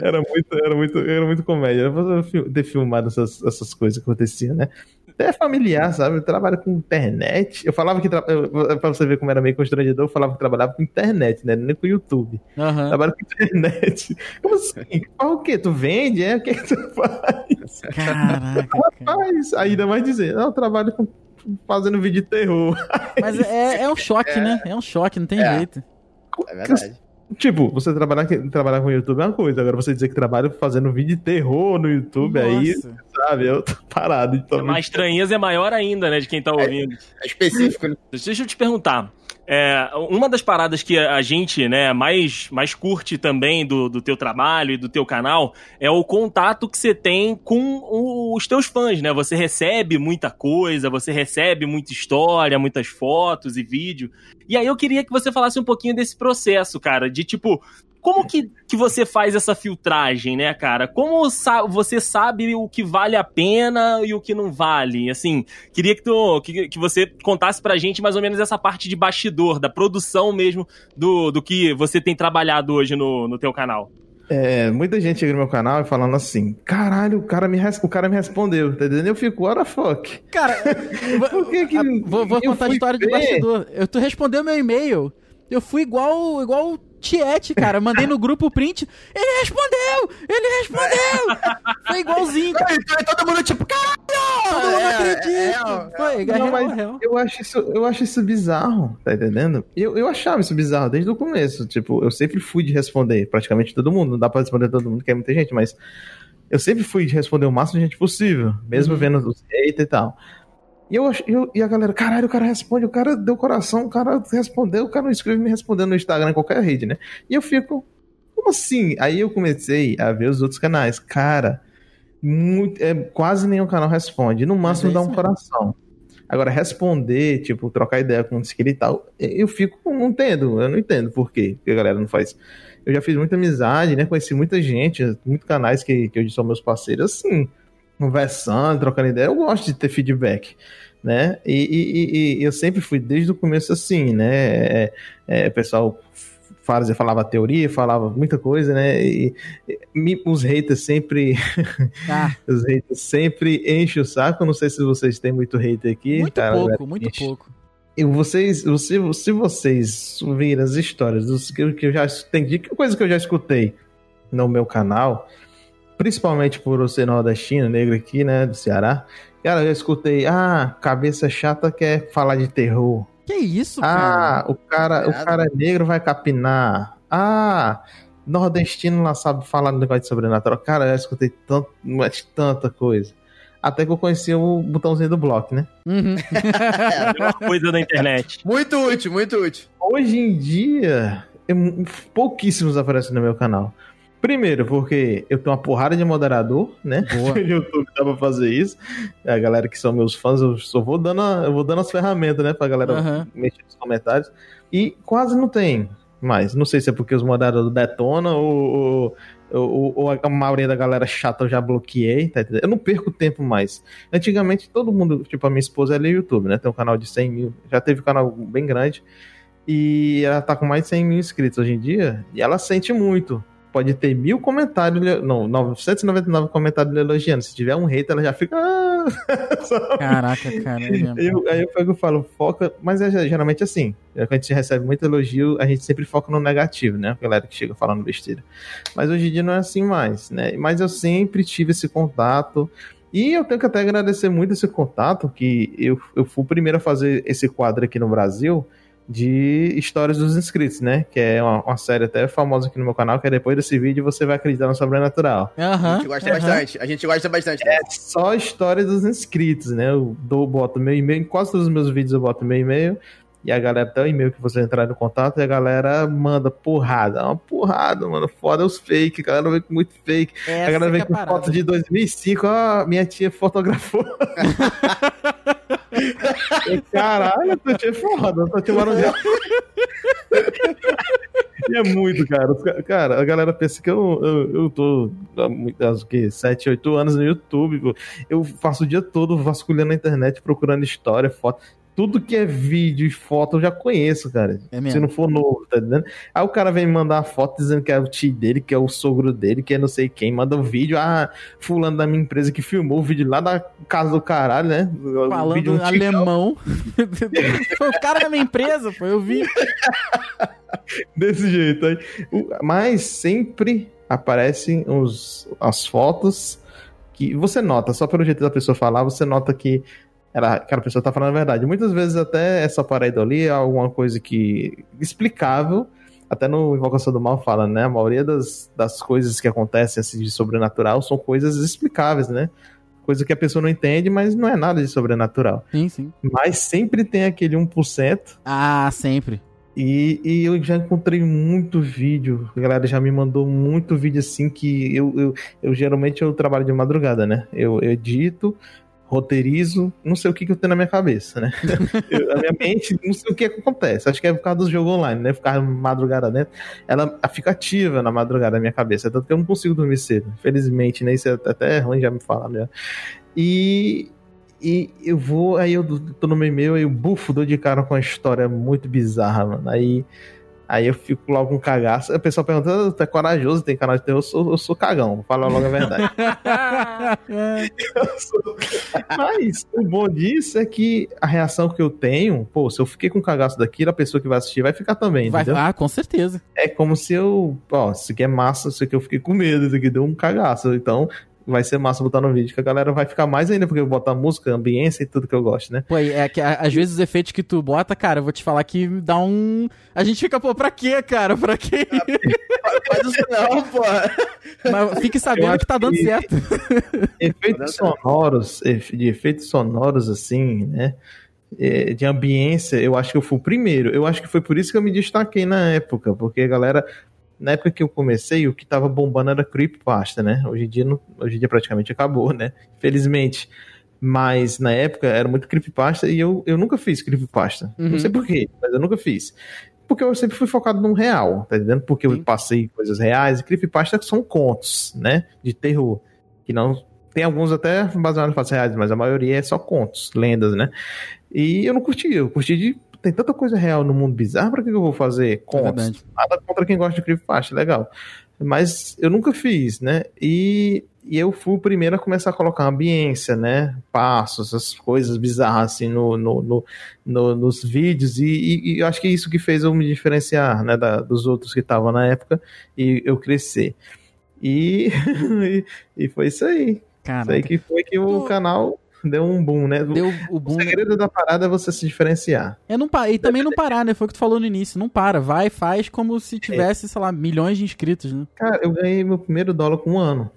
Era muito, era muito, era muito comédia. Era ter filmado essas, essas coisas que aconteciam, né? É familiar, sabe? Eu trabalho com internet. Eu falava que. Tra... eu- Pra você ver como era meio constrangedor, eu falava que trabalhava com internet, né? Nem com YouTube. Aham. Trabalho com internet. [laughs] Como assim? Fala o quê? Tu vende? É? O que, que tu faz? Caraca, cara. Faz. Ainda mais dizer, não, eu trabalho com, fazendo vídeo de terror. [laughs] Mas é, é um choque, né? É um choque, não tem É. jeito. É verdade. Tipo, você trabalhar, trabalhar com YouTube é uma coisa, agora você dizer que trabalha fazendo vídeo de terror no YouTube, aí, Nossa. Sabe, eu tô parado. Então, A estranheza é maior ainda, né, de quem tá ouvindo. É específico, né? Deixa eu te perguntar. É, uma das paradas que a gente, né, mais, mais curte também do, do teu trabalho e do teu canal é o contato que você tem com os teus fãs, né? Você recebe muita coisa, você recebe muita história, muitas fotos e vídeo. E aí eu queria que você falasse um pouquinho desse processo, cara, de tipo, como que, que você faz essa filtragem, né, cara? Como sa- você sabe o que vale a pena e o que não vale? Assim, queria que, tu, que, que você contasse pra gente mais ou menos essa parte de bastidor, da produção mesmo do, do que você tem trabalhado hoje no, no teu canal. É, muita gente chega no meu canal e falando assim: caralho, o cara me, o cara me respondeu, tá entendendo? Eu fico, what the fuck? Cara, [laughs] Por que que. Ah, vou, vou contar a história de ver? bastidor. Eu, tu respondeu meu e-mail. Eu fui igual igual Tiete, cara. Mandei no grupo o print. Ele respondeu! Ele respondeu! Foi igualzinho, cara. Todo mundo tipo, caralho! Todo mundo É, acredita. é, é, Foi, Não, mas real. eu acho, isso, eu acho isso bizarro, tá entendendo? Eu, eu achava isso bizarro desde o começo. Tipo, eu sempre fui de responder praticamente todo mundo. Não dá pra responder todo mundo, que é muita gente, mas eu sempre fui de responder o máximo de gente possível, mesmo Uhum. vendo os haters e tal. E, eu, eu, e a galera, caralho, o cara responde, o cara deu coração, o cara respondeu, o cara não escreve me respondendo no Instagram, em qualquer rede, né? E eu fico, como assim? Aí eu comecei a ver os outros canais. Cara, muito, é, quase nenhum canal responde. No máximo é dá um mesmo. coração. Agora, responder, tipo, trocar ideia com um inscrito e tal, eu fico, não entendo, eu não entendo por quê que a galera não faz. Eu já fiz muita amizade, né? Conheci muita gente, muitos canais que, que hoje são meus parceiros, assim, conversando, trocando ideia. Eu gosto de ter feedback, né? E, e- e- e eu sempre fui desde o começo assim, né? É, é, pessoal fazia, falava teoria, falava muita coisa, né? E, e os haters sempre [laughs] Ah, [laughs] os haters sempre enchem o saco. Não sei se vocês têm muito hater aqui. muito cara, pouco, muito enche. pouco. E vocês, se, se vocês virem as histórias dos que, que eu já entendi, que coisa que eu já escutei no meu canal, principalmente por eu ser nordestino, negro aqui, né, do Ceará. Cara, eu escutei, ah, cabeça chata quer falar de terror. Que isso, Ah, cara? o cara, o cara negro vai capinar. Ah, nordestino lá sabe falar do negócio de sobrenatural. Cara, eu escutei tanto, mas tanta coisa. Até que eu conheci o botãozinho do bloco, né? Uhum. [laughs] É, coisa da internet. muito útil, muito útil. Hoje em dia, eu- pouquíssimos aparecem no meu canal. Primeiro, porque eu tenho uma porrada de moderador, né? Boa. [laughs] No YouTube dá pra fazer isso. A galera que são meus fãs, eu só vou dando, a- eu vou dando as ferramentas, né? Pra galera Aham. mexer nos comentários. E quase não tem mais. Não sei se é porque os moderadores detonam ou, ou, ou- a maioria da galera chata eu já bloqueei, tá? Eu não perco tempo mais. Antigamente, todo mundo, tipo, a minha esposa ela é YouTube, né? Tem um canal de 100 mil, já teve um canal bem grande. E ela tá com mais de 100 mil inscritos hoje em dia. E ela sente muito. Pode ter mil comentários, não, 999 comentários elogiando. Se tiver um hater, ela já fica. "Ah"? [laughs] Caraca, cara. é. Eu, aí eu pego e falo, foca, mas é geralmente assim. Quando a gente recebe muito elogio, a gente sempre foca no negativo, né? A galera que chega falando besteira. Mas hoje em dia não é assim mais, né? Mas eu sempre tive esse contato. E eu tenho que até agradecer muito esse contato, que eu, eu fui o primeiro a fazer esse quadro aqui no Brasil de histórias dos inscritos, né? Que é uma, uma série até famosa aqui no meu canal, que é depois desse vídeo você vai acreditar no sobrenatural. A Aham. gente gosta aham. bastante. A gente gosta bastante. É só história dos inscritos, né? Eu dou, boto meu e-mail, em quase todos os meus vídeos eu boto meu e-mail. E a galera tem o e-mail que você entrar no contato e a galera manda porrada. Uma porrada, mano. Foda os fake. A galera vem com muito fake. Essa a galera que vem é a com parada. foto de 2005. Ó, minha tia fotografou. [laughs] [laughs] Caralho, tua tia é foda. Mora onde? E é muito, cara. Cara, a galera pensa que eu, eu, eu tô há muito- há o quê? 7, 8 anos no YouTube. Eu faço o dia todo vasculhando na internet, procurando história, foto. Tudo que é vídeo e foto eu já conheço, cara. É mesmo. Se não for novo, tá entendendo? Aí o cara vem me mandar uma foto dizendo que é o tio dele, que é o sogro dele, que é não sei quem. Manda o vídeo, ah, fulano da minha empresa que filmou o vídeo lá da casa do caralho, né? Falando vídeo antigo. alemão. [laughs] Foi o cara da minha empresa, pô, eu vi. [laughs] Desse jeito aí. Mas sempre aparecem os, as fotos que você nota, só pelo jeito da pessoa falar, você nota que ela, aquela pessoa tá falando a verdade. Muitas vezes até essa parede ali é alguma coisa que explicável. Até no Invocação do Mal fala, né? A maioria das, das coisas que acontecem assim, de sobrenatural são coisas explicáveis, né? Coisa que a pessoa não entende, mas não é nada de sobrenatural. Sim, sim. Mas sempre tem aquele 1% Ah, sempre. e, e eu já encontrei muito vídeo, a galera já me mandou muito vídeo assim que eu, eu, eu geralmente eu trabalho de madrugada, né? Eu, eu edito, roteirizo, não sei o que, que eu tenho na minha cabeça, né? [laughs] Eu- a minha mente, não sei o que, que acontece. Acho que é por causa do jogo online, né? Ficar madrugada dentro, ela fica ativa na madrugada na minha cabeça, tanto que eu não consigo dormir cedo. Infelizmente, né? Isso é até ruim já me falar, né? E, e eu vou, aí eu tô no meu e-mail, aí eu bufo, dou de cara com uma história muito bizarra, mano. Aí, aí eu fico logo um cagaço. O pessoal pergunta, "Ah, tu é corajoso, tem canal de terror? Eu sou, eu sou cagão, vou falar logo a verdade. [laughs] Sou- Mas o bom disso é que a reação que eu tenho, pô, se eu fiquei com cagaço daquilo, a pessoa que vai assistir vai ficar também, Vai, entendeu? ah, com certeza. É como se eu, ó, isso aqui é massa, isso aqui eu fiquei com medo, isso aqui deu um cagaço. Então, vai ser massa botar no vídeo, que a galera vai ficar mais ainda, porque eu boto a música, ambiência e tudo que eu gosto, né? Pô, é que às vezes os efeitos que tu bota, cara, eu vou te falar que dá um. A gente fica, pô, pra quê, cara? Pra quê? [laughs] Faz isso não, pô. Mas fique sabendo que tá dando que- certo. [laughs] Efeitos sonoros, de efeitos sonoros, assim, né? É, De ambiência, eu acho que eu fui o primeiro. Eu acho que foi por isso que eu me destaquei na época, porque a galera. Na época que eu comecei, o que tava bombando era creepypasta, né? Hoje em dia, não- hoje em dia praticamente acabou, né? Infelizmente. Mas na época era muito creepypasta e eu, eu nunca fiz creepypasta. Uhum. Não sei porquê, mas eu nunca fiz. Porque eu sempre fui focado no real, tá entendendo? Porque Sim. eu passei coisas reais e creepypasta são contos, né? De terror. Que não. Tem alguns até baseados em fatos reais, mas a maioria é só contos, lendas, né? E eu não curti, eu curti de. Tem tanta coisa real no mundo bizarro, pra que eu vou fazer É contos? verdade. Nada contra quem gosta de creepypasta, legal. Mas eu nunca fiz, né? E, e eu fui o primeiro a começar a colocar ambiência, né? Passos, essas coisas bizarras assim no, no, no- no- nos vídeos. E, e- e eu acho que é isso que fez eu me diferenciar, né? da- dos outros que estavam na época e eu crescer. E, [laughs] e, foi isso aí. Isso Cara, aí que foi que o Tu- canal deu um boom, né? deu o O boom. segredo da parada é você se diferenciar. É não pa... E também não parar, né? Foi o que tu falou no início. Não para. Vai, faz como se tivesse, sei lá, milhões de inscritos, né? Cara, eu ganhei meu primeiro dólar com um ano.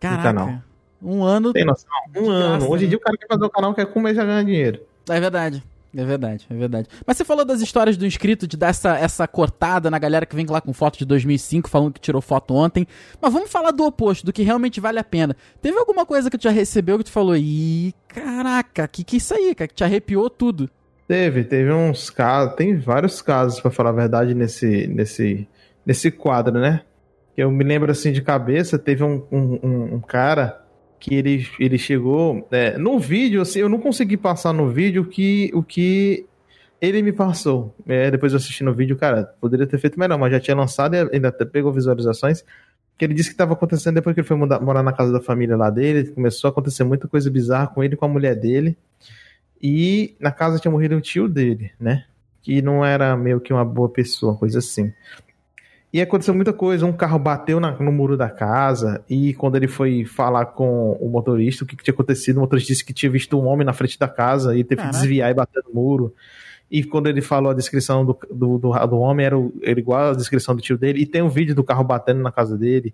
Caraca. canal. Um ano. Tem noção? Um ano. graça, Hoje em né? dia o cara quer fazer um canal, quer comer e já ganha dinheiro. É verdade. É verdade, é verdade. Mas você falou das histórias do inscrito, de dar essa, essa cortada na galera que vem lá com foto de 2005, falando que tirou foto ontem. Mas vamos falar do oposto, do que realmente vale a pena. Teve alguma coisa que tu já recebeu que tu falou, ih, caraca, que que é isso aí, cara? Que te arrepiou tudo. Teve, teve uns casos, tem vários casos, pra falar a verdade, nesse, nesse, nesse quadro, né? Eu me lembro assim de cabeça, teve um, um- um cara que ele, ele chegou. é, no vídeo, assim, eu não consegui passar no vídeo o que, o que ele me passou. É, depois eu assisti no vídeo, cara, poderia ter feito melhor, mas já tinha lançado e ainda pegou visualizações. Que ele disse que estava acontecendo depois que ele foi mudar- morar na casa da família lá dele. Começou a acontecer muita coisa bizarra com ele com a mulher dele. E na casa tinha morrido o tio dele, né? Que não era meio que uma boa pessoa, coisa assim. E aconteceu muita coisa. Um carro bateu na- no muro da casa. E quando ele foi falar com o motorista, o que, que tinha acontecido, o motorista disse que tinha visto um homem na frente da casa e teve Caraca. que desviar e bater no muro. E quando ele falou a descrição do, do, do, do homem, era, o- era igual a descrição do tio dele. E tem um vídeo do carro batendo na casa dele.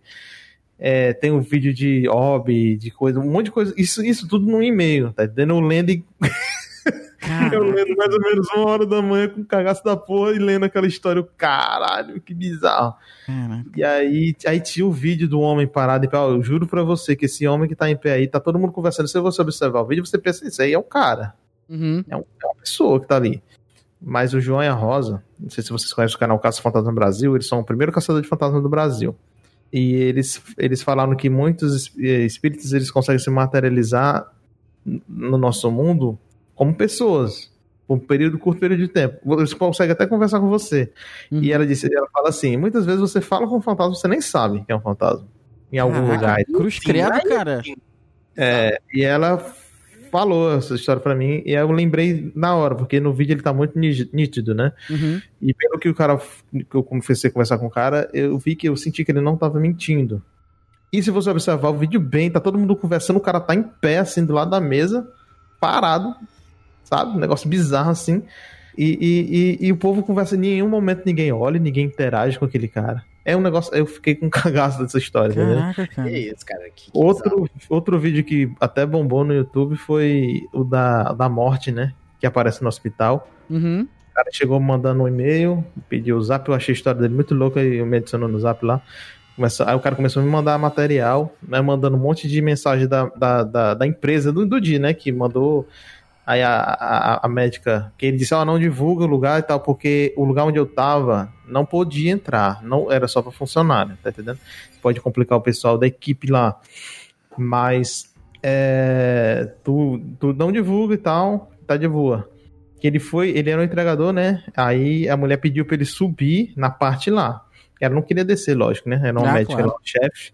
É, tem um vídeo de hobby, de coisa, um monte de coisa. Isso, isso tudo no e-mail, tá entendendo? Eu lendo e [laughs] eu lendo mais ou menos uma hora da manhã com cagaço da porra e lendo aquela história. Caralho, que bizarro. Caraca. E aí, aí tinha o vídeo do homem parado e eu juro pra você que esse homem que tá em pé aí, tá todo mundo conversando. Se você observar o vídeo, você pensa, isso aí é um cara. Uhum. É, um- é uma pessoa que tá ali. mas o João e a Rosa, não sei se vocês conhecem o canal Caça Fantasma Brasil, eles são o primeiro caçador de fantasma do Brasil. E eles, eles falaram que muitos eh, espíritos eles conseguem se materializar no nosso mundo como pessoas, por um período curto período de tempo. Eles conseguem até conversar com você. Uhum. E ela disse, ela fala assim, muitas vezes você fala com um fantasma, você nem sabe que é um fantasma. Em algum Caraca, lugar. Cruz credo, cara. É, e ela falou essa história pra mim e eu lembrei na hora, porque no vídeo ele tá muito ní- nítido, né? Uhum. E pelo que o cara que eu comecei a conversar com o cara, eu vi que eu senti que ele não tava mentindo. E se você observar o vídeo bem, tá todo mundo conversando, o cara tá em pé assim do lado da mesa, parado, sabe? Um negócio bizarro assim. E, e, e, e o povo conversa, em nenhum momento ninguém olha, ninguém interage com aquele cara. É um negócio, eu fiquei com [laughs] cagaço dessa história, entendeu? Caraca, Que cara. isso, cara. Que, que Outro, outro vídeo que até bombou no YouTube foi o da, da morte, né? Que aparece no hospital. Uhum. O cara chegou mandando um e-mail, pediu o zap, eu achei a história dele muito louca e eu me adicionou no zap lá. Começa, aí o cara começou a me mandar material, né? Mandando um monte de mensagem da, da, da, da empresa do, do dia, né? Que mandou. Aí a, a, a médica, que ele disse, ó, não divulga o lugar e tal, porque o lugar onde eu tava não podia entrar, não era só para funcionário, tá entendendo? Pode complicar o pessoal da equipe lá. Mas é, tu, tu não divulga e tal, tá de boa. Que ele foi, ele era um entregador, né? Aí a mulher pediu pra ele subir na parte lá. Ela não queria descer, lógico, né? Era uma Ah, médica, claro. lá, um chefe.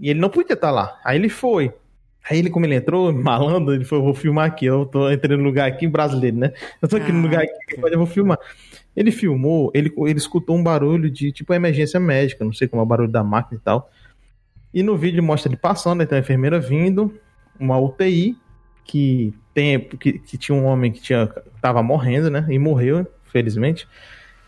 E ele não podia estar lá. Aí ele foi. Aí ele, como ele entrou, [laughs] malandro, ele falou, vou filmar aqui, eu tô entrando no lugar aqui brasileiro, né? Eu tô aqui no lugar aqui, eu vou filmar. Ele filmou, ele, ele escutou um barulho de, tipo, emergência médica, não sei como é o barulho da máquina e tal. E no vídeo mostra ele passando, então a enfermeira vindo, uma UTI, que tem que, que tinha um homem que tinha, tava morrendo, né? E morreu, felizmente.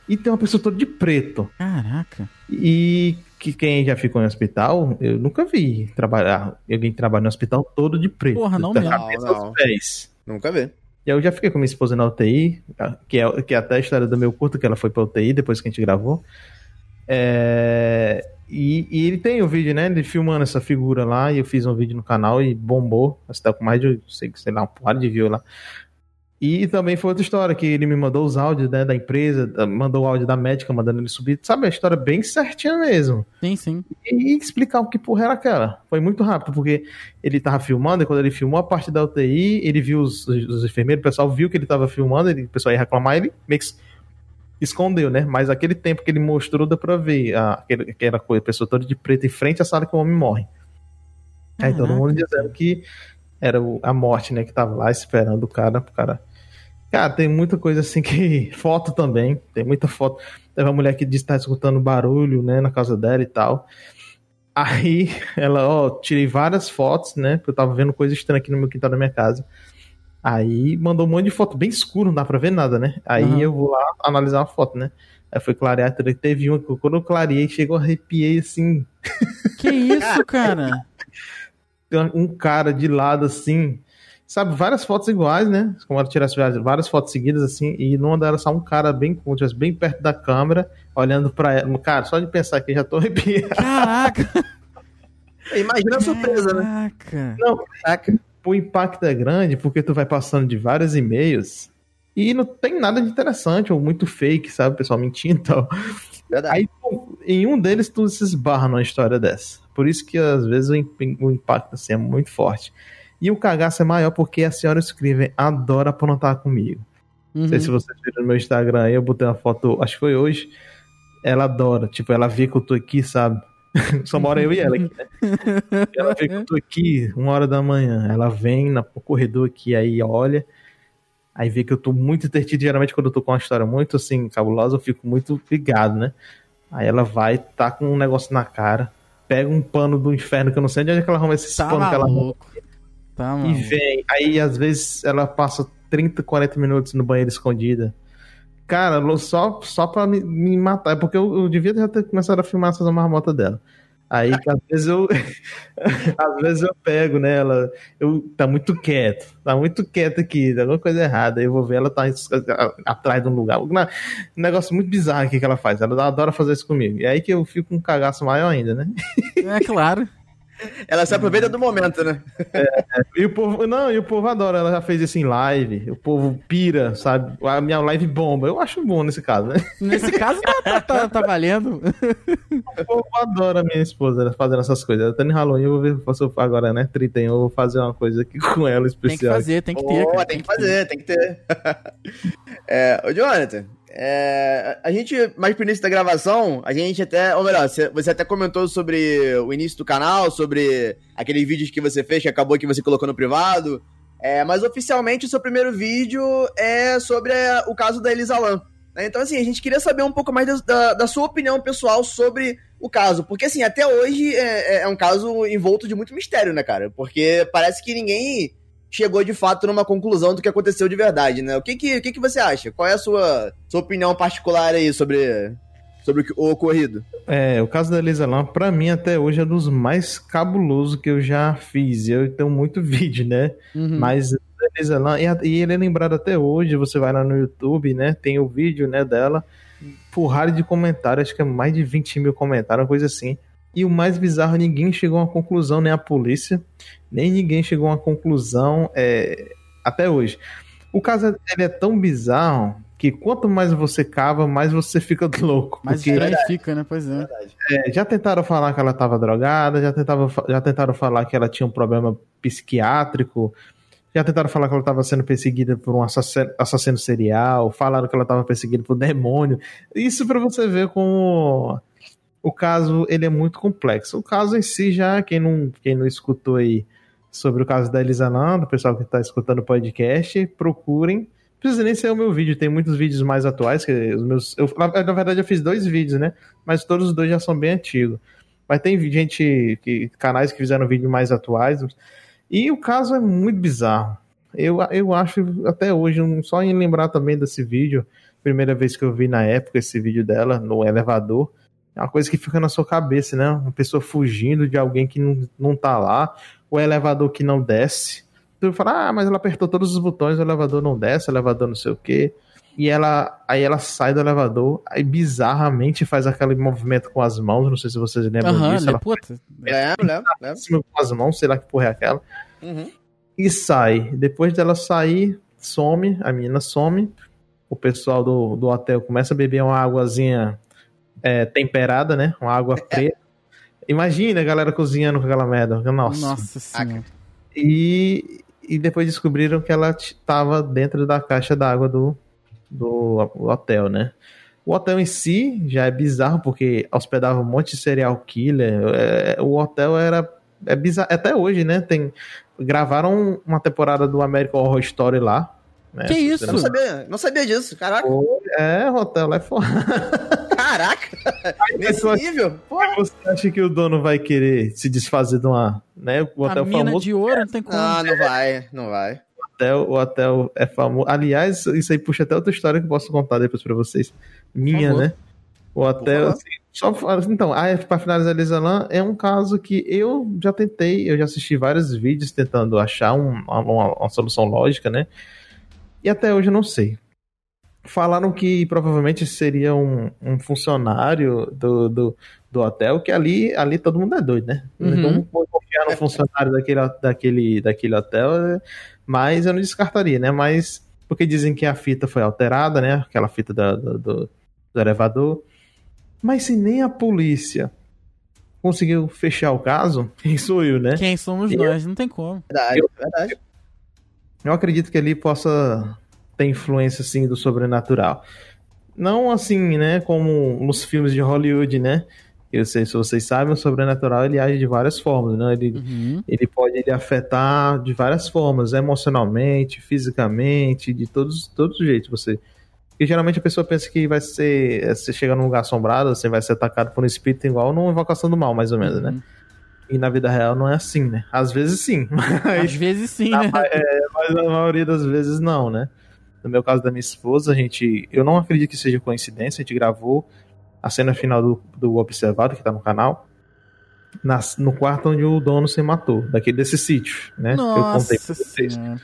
E tem uma pessoa toda de preto. Caraca. E que quem já ficou em hospital, eu nunca vi trabalhar, alguém trabalhar no hospital todo de preto. Porra, não mesmo. Não, pés. Nunca vi. E aí eu já fiquei com minha esposa na UTI, que é, que é até a história do meu curto, que ela foi pra UTI depois que a gente gravou. É, e, e ele tem o vídeo, né? Ele filmando essa figura lá, e eu fiz um vídeo no canal e bombou. Você tá com mais de, sei, sei lá, um par de views lá. E também foi outra história, que ele me mandou os áudios né, da empresa, mandou o áudio da médica, mandando ele subir. Sabe, a história bem certinha mesmo Sim, sim. e explicar o que porra era aquela. Foi muito rápido, porque ele tava filmando, e quando ele filmou a parte da UTI, ele viu os, os enfermeiros, o pessoal viu que ele tava filmando, ele, o pessoal ia reclamar, ele meio que escondeu, né? Mas aquele tempo que ele mostrou, dá pra ver a, aquele- aquela coisa, a pessoa toda de preto em frente à sala que o homem morre. Aí todo Caraca. mundo dizendo que era o- a morte, né? Que tava lá esperando o cara, o cara. Cara, tem muita coisa assim que. [laughs] Foto também. Tem muita foto. Teve uma mulher que disse que tá escutando barulho, né, na casa dela e tal. Aí [laughs] ela, ó, tirei várias fotos, né? Porque eu tava vendo coisa estranha aqui no meu quintal da minha casa. Aí mandou um monte de foto bem escuro, não dá pra ver nada, né? Aí Uhum. eu vou lá analisar a foto, né? Aí foi clarear, teve uma que quando eu clareei, chegou, arrepiei assim, Que isso, cara? [laughs] tem um cara de lado assim, sabe, várias fotos iguais, né? Como ela tirasse várias- várias fotos seguidas assim, e numa delas só um cara bem, bem perto da câmera, olhando pra ela. Cara, só de pensar que já tô [laughs] arrepiado. Caraca. Imagina a surpresa, né? Caraca. Não, caraca, o impacto é grande porque tu vai passando de vários e-mails e não tem nada de interessante ou muito fake, sabe? O pessoal mentindo e tal. Verdade. Aí, tu- em um deles, tu se esbarra numa história dessa. Por isso que, às vezes, o impacto assim, é muito forte. E o cagaço é maior porque a senhora escreve adora aprontar comigo. Não sei Uhum. se vocês viram no meu Instagram aí, eu botei uma foto, acho que foi hoje. Ela adora, tipo, ela vê que eu tô aqui, sabe? [laughs] Só mora eu e ela aqui, né? [laughs] Ela vê que eu tô aqui, uma hora da manhã. Ela vem no corredor aqui, aí olha. Aí vê que eu tô muito entretido. Geralmente, quando eu tô com uma história muito assim, cabulosa, eu fico muito ligado, né? Aí ela vai, tá com um negócio na cara, pega um pano do inferno, que eu não sei de onde é que ela arruma esse Tá pano que ela arruma. Tá E maluco. vem. Aí, às vezes, ela passa 30, 40 minutos no banheiro escondida. Cara, só, só pra me, me matar. É porque eu, eu devia já ter começado a filmar essas marmotas dela. Aí, às vezes eu. [laughs] às vezes eu pego nela. Eu, tá muito quieto. Tá muito quieto aqui. Tá alguma coisa errada. Aí eu vou ver ela tá atrás de um lugar. Um negócio muito bizarro aqui que ela faz. Ela adora fazer isso comigo. E aí que eu fico com um cagaço maior ainda, né? É claro. Ela se aproveita do momento, né? E o povo, não, e o povo adora, ela já fez isso em live, o povo pira, sabe? A minha live bomba. Eu acho bom nesse caso, né? Nesse caso tá, tá, tá, tá valendo. O povo adora a minha esposa fazendo essas coisas. Tá no Halloween, eu vou ver faço agora, né? 31, eu vou fazer uma coisa aqui [laughs] com ela Tem que especial. fazer, tem que ter. Boa, cara, tem que fazer, tem que ter. [laughs] é, ô, Jonathan, é, a gente, mais pro início da gravação, a gente até, ou melhor, você, até comentou sobre o início do canal, sobre aqueles vídeos que você fez, que acabou que você colocou no privado. É, mas oficialmente o seu primeiro vídeo é sobre o caso da Elisa Lam. né? Então, assim, a gente queria saber um pouco mais da, da- da sua opinião pessoal sobre o caso. Porque, assim, até hoje é, é- é um caso envolto de muito mistério, né, cara? Porque parece que ninguém chegou de fato numa conclusão do que aconteceu de verdade, né? O que que, o que, que você acha? Qual é a sua, sua opinião particular aí sobre, sobre o, ocorrido? É, o caso da Elisa Lam, pra mim, até hoje, é dos mais cabulosos que eu já fiz. Eu tenho muito [laughs] vídeo, né? Uhum. Mas a Elisa Lam, e, e ele é lembrado até hoje, você vai lá no YouTube, né? Tem o vídeo, né, dela. Porrada de comentários, acho que é mais de 20 mil comentários, uma coisa assim. E o mais bizarro, ninguém chegou a uma conclusão, nem a polícia, nem ninguém chegou a uma conclusão é, até hoje. O caso é tão bizarro que quanto mais você cava, mais você fica [laughs] louco. Mais porque estranho fica, né? Pois é. é, já tentaram falar que ela estava drogada, já tentaram, fa- já tentaram falar que ela tinha um problema psiquiátrico, já tentaram falar que ela estava sendo perseguida por um assassino, assassino serial, falaram que ela estava perseguida por demônio. Isso para você ver como o caso ele é muito complexo. O caso em si já, quem não, quem não escutou aí sobre o caso da Elisa Nando, o pessoal que está escutando o podcast, procurem. Não precisa nem ser o meu vídeo, tem muitos vídeos mais atuais, que os meus. Eu, na, na verdade, eu fiz dois vídeos, né? Mas todos os dois já são bem antigos. Mas tem gente, que, canais que fizeram vídeos mais atuais. E o caso é muito bizarro. Eu, eu acho, até hoje, só em lembrar também desse vídeo, primeira vez que eu vi na época esse vídeo dela no elevador, é uma coisa que fica na sua cabeça, né? Uma pessoa fugindo de alguém que não, não tá lá, o elevador que não desce. Tu fala, ah, mas ela apertou todos os botões, o elevador não desce, o elevador não sei o quê. E ela, aí ela sai do elevador, aí bizarramente faz aquele movimento com as mãos, não sei se vocês lembram Aham, disso. né? Ela Puta. Lembro, lembro, lembro. cima com as mãos, sei lá que porra é aquela. Uhum. E sai. Depois dela sair, some, a menina some. O pessoal do, do hotel começa a beber uma águazinha é, temperada, né? Uma água preta. Imagina a galera cozinhando com aquela merda. Nossa. Nossa senhora. E, e depois descobriram que ela estava dentro da caixa d'água do, do hotel, né? O hotel em si já é bizarro, porque hospedava um monte de serial killer. É, o hotel era. É bizarro. Até hoje, né? Tem, gravaram uma temporada do American Horror Story lá. Né? Que isso? não sabia, não sabia disso, caraca. É, o hotel lá é foda. [laughs] Caraca! [laughs] Nesse pessoa- nível? Porra. Você acha que o dono vai querer se desfazer de uma. Né? O A hotel mina famoso. de ouro não tem como. Ah, não vai, não vai. hotel, o hotel é famoso. Aliás, isso aí puxa até outra história que eu posso contar depois pra vocês. Minha, né? O hotel. assim, só, então, ah, pra finalizar, Elisa Lam, é um caso que eu já tentei, eu já assisti vários vídeos tentando achar um- uma, uma solução lógica, né? E até hoje eu não sei. Falaram que provavelmente seria um, um funcionário do, do, do hotel, que ali, ali todo mundo é doido, né? Uhum. Então, vou confiar no funcionário daquele, daquele, daquele hotel, é, mas eu não descartaria, né? Mas porque dizem que a fita foi alterada, né? Aquela fita da- do, do, do elevador. Mas se nem a polícia conseguiu fechar o caso, [laughs] quem sou eu, né? Quem somos Eu- nós? Não tem como. Verdade, verdade. Eu acredito que ali possa ter influência, assim, do sobrenatural. Não assim, né, como nos filmes de Hollywood, né? Eu sei se vocês sabem, o sobrenatural ele age de várias formas, né? Ele, Uhum. ele pode ele afetar de várias formas, emocionalmente, fisicamente, de todos, todos os jeitos. Você, porque geralmente a pessoa pensa que vai ser, você chega num lugar assombrado, você vai ser atacado por um espírito igual numa invocação do mal, mais ou menos, né? Uhum. E na vida real não é assim, né? Às vezes sim, [laughs] mas Às vezes sim, né? é, mas na maioria das vezes não, né? No meu caso da minha esposa, a gente. Eu não acredito que seja coincidência, a gente gravou a cena final do, do Observado, que tá no canal, na- no quarto onde o dono se matou, daquele desse sítio, né? que eu contei Nossa pra.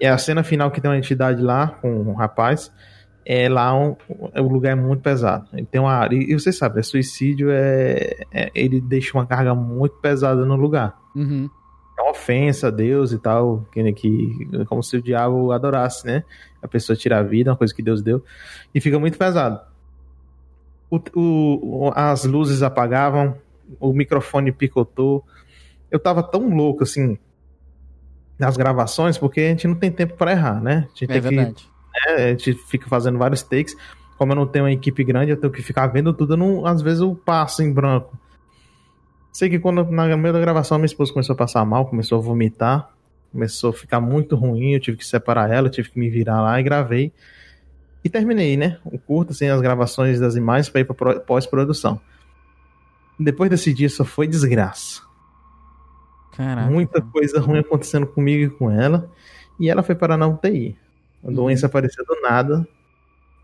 É a cena final que tem uma entidade lá com um rapaz. é lá um, o lugar é muito pesado. Ele tem uma área. E, você sabe, é suicídio é, é, Ele deixa uma carga muito pesada no lugar. Uhum. É uma ofensa a Deus e tal. Que, que, como se o diabo adorasse, né? A pessoa tirar a vida, uma coisa que Deus deu. E fica muito pesado. O, o, as luzes apagavam, o microfone picotou. Eu tava tão louco assim nas gravações, porque a gente não tem tempo para errar, né? A gente É tem que verdade. né, a gente fica fazendo vários takes. Como eu não tenho uma equipe grande, eu tenho que ficar vendo tudo. Não, às vezes eu passo em branco. Sei que quando na meio da gravação minha esposa começou a passar mal, começou a vomitar, começou a ficar muito ruim. Eu tive que separar ela, tive que me virar lá e gravei. E terminei, né? O curto, assim, as gravações das imagens para ir para pós-produção. Depois desse dia só foi desgraça. Caraca. Muita coisa ruim acontecendo comigo e com ela. E ela foi parar na UTI. A Uhum. doença apareceu do nada.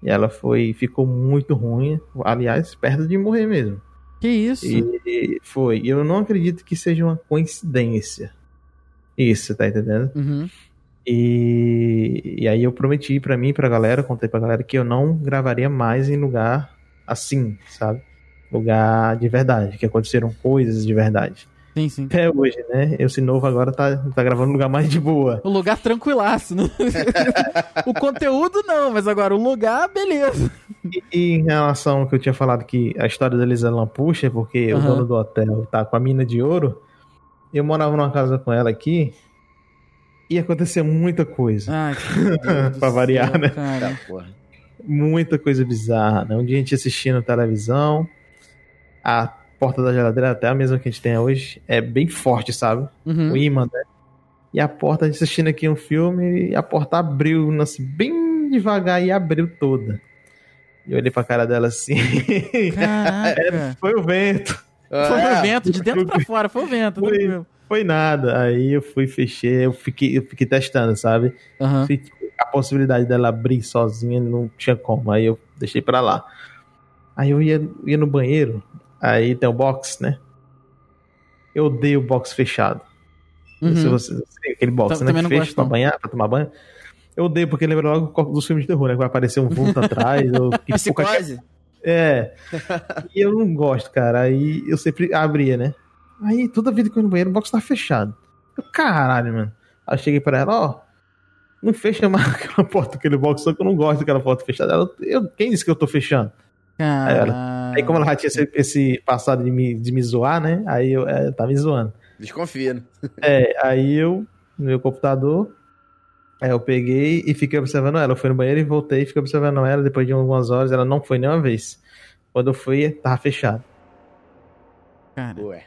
E ela foi, ficou muito ruim. Aliás, perto de morrer mesmo. Que isso? E foi. Eu não acredito que seja uma coincidência. Isso, tá entendendo? Uhum. E, e aí eu prometi pra mim, pra galera, contei pra galera que eu não gravaria mais em lugar assim, sabe? Lugar de verdade, que aconteceram coisas de verdade. Sim, sim. Até hoje, né? Esse novo agora tá, tá gravando um lugar mais de boa. O lugar tranquilaço. Né? [laughs] o conteúdo não, mas agora o lugar, beleza. E, e em relação ao que eu tinha falado que a história da Lisa Lampuxa, porque o Aham. dono do hotel tá com a mina de ouro, eu morava numa casa com ela aqui e aconteceu muita coisa. Ai, [laughs] do Pra variar, céu, né? cara. Tá. Muita coisa bizarra, né? Um dia a gente assistindo televisão, a porta da geladeira, até a mesma que a gente tem hoje, é bem forte, sabe? Uhum. O imã, né? E a porta, a gente assistindo aqui um filme, e a porta abriu, assim, bem devagar e abriu toda. E eu olhei pra cara dela assim. [laughs] Foi o vento. Foi É, o vento, de dentro pra fora, foi o vento. Foi. Foi nada. Aí eu fui, fechei, eu fiquei, eu fiquei testando, sabe? Se A possibilidade dela abrir sozinha não tinha como. Aí eu deixei pra lá. Aí eu ia, ia no banheiro, aí tem o box, né? Eu odeio o box fechado. Uhum. Se você, aquele box, né? também Que não fecha gosto, pra não. banhar, pra tomar banho. Eu odeio porque lembra logo dos filmes de terror, né? Que vai aparecer um vulto [laughs] atrás. Ou, que Psicose? É. E eu não gosto, cara. Aí eu sempre abria, né? Aí toda vida que eu ia no banheiro, o box tá fechado. Eu, caralho, mano. Aí eu cheguei pra ela, ó. Não fecha mais [laughs] aquela porta, aquele box, só que eu não gosto daquela porta fechada. Ela, eu, quem disse que eu tô fechando? Caraca. Aí, como ela já tinha esse, esse passado de me, de me zoar, né? Aí eu, é, tá me zoando. Desconfia, né? É, aí eu, no meu computador, aí eu peguei e fiquei observando ela. Eu fui no banheiro e voltei e fiquei observando ela. Depois de algumas horas, ela não foi nenhuma vez. Quando eu fui, tava fechado. Cara. Ué.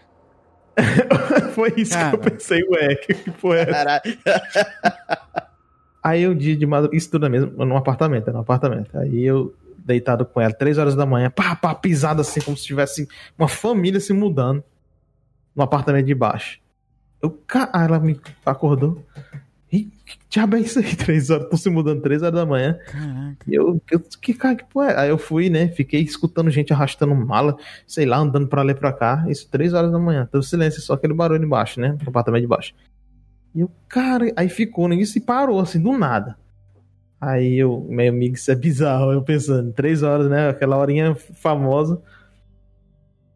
[laughs] Foi isso Cara. que eu pensei, ué, que, que porra é essa? Caralho. [laughs] Aí eu dia de madrugada, isso tudo é mesmo, num apartamento, era num apartamento. Aí eu deitado com ela, três horas da manhã, pá, pá, pisada assim, como se tivesse uma família se mudando no apartamento de baixo. Eu, ca- ah, ela me acordou. Ih, que diabo é isso aí? [laughs] Três horas, tô se mudando três horas da manhã. Caraca. E eu, eu que cara, que porra é? Aí eu fui, né? Fiquei escutando gente arrastando mala, sei lá, andando pra lá e pra cá. Isso três horas da manhã. Teve silêncio, só aquele barulho embaixo, né? No apartamento de baixo. E eu, cara, aí ficou nisso e parou, assim, do nada. Aí eu, meu amigo, isso é bizarro. Eu pensando, três horas, né? Aquela horinha famosa.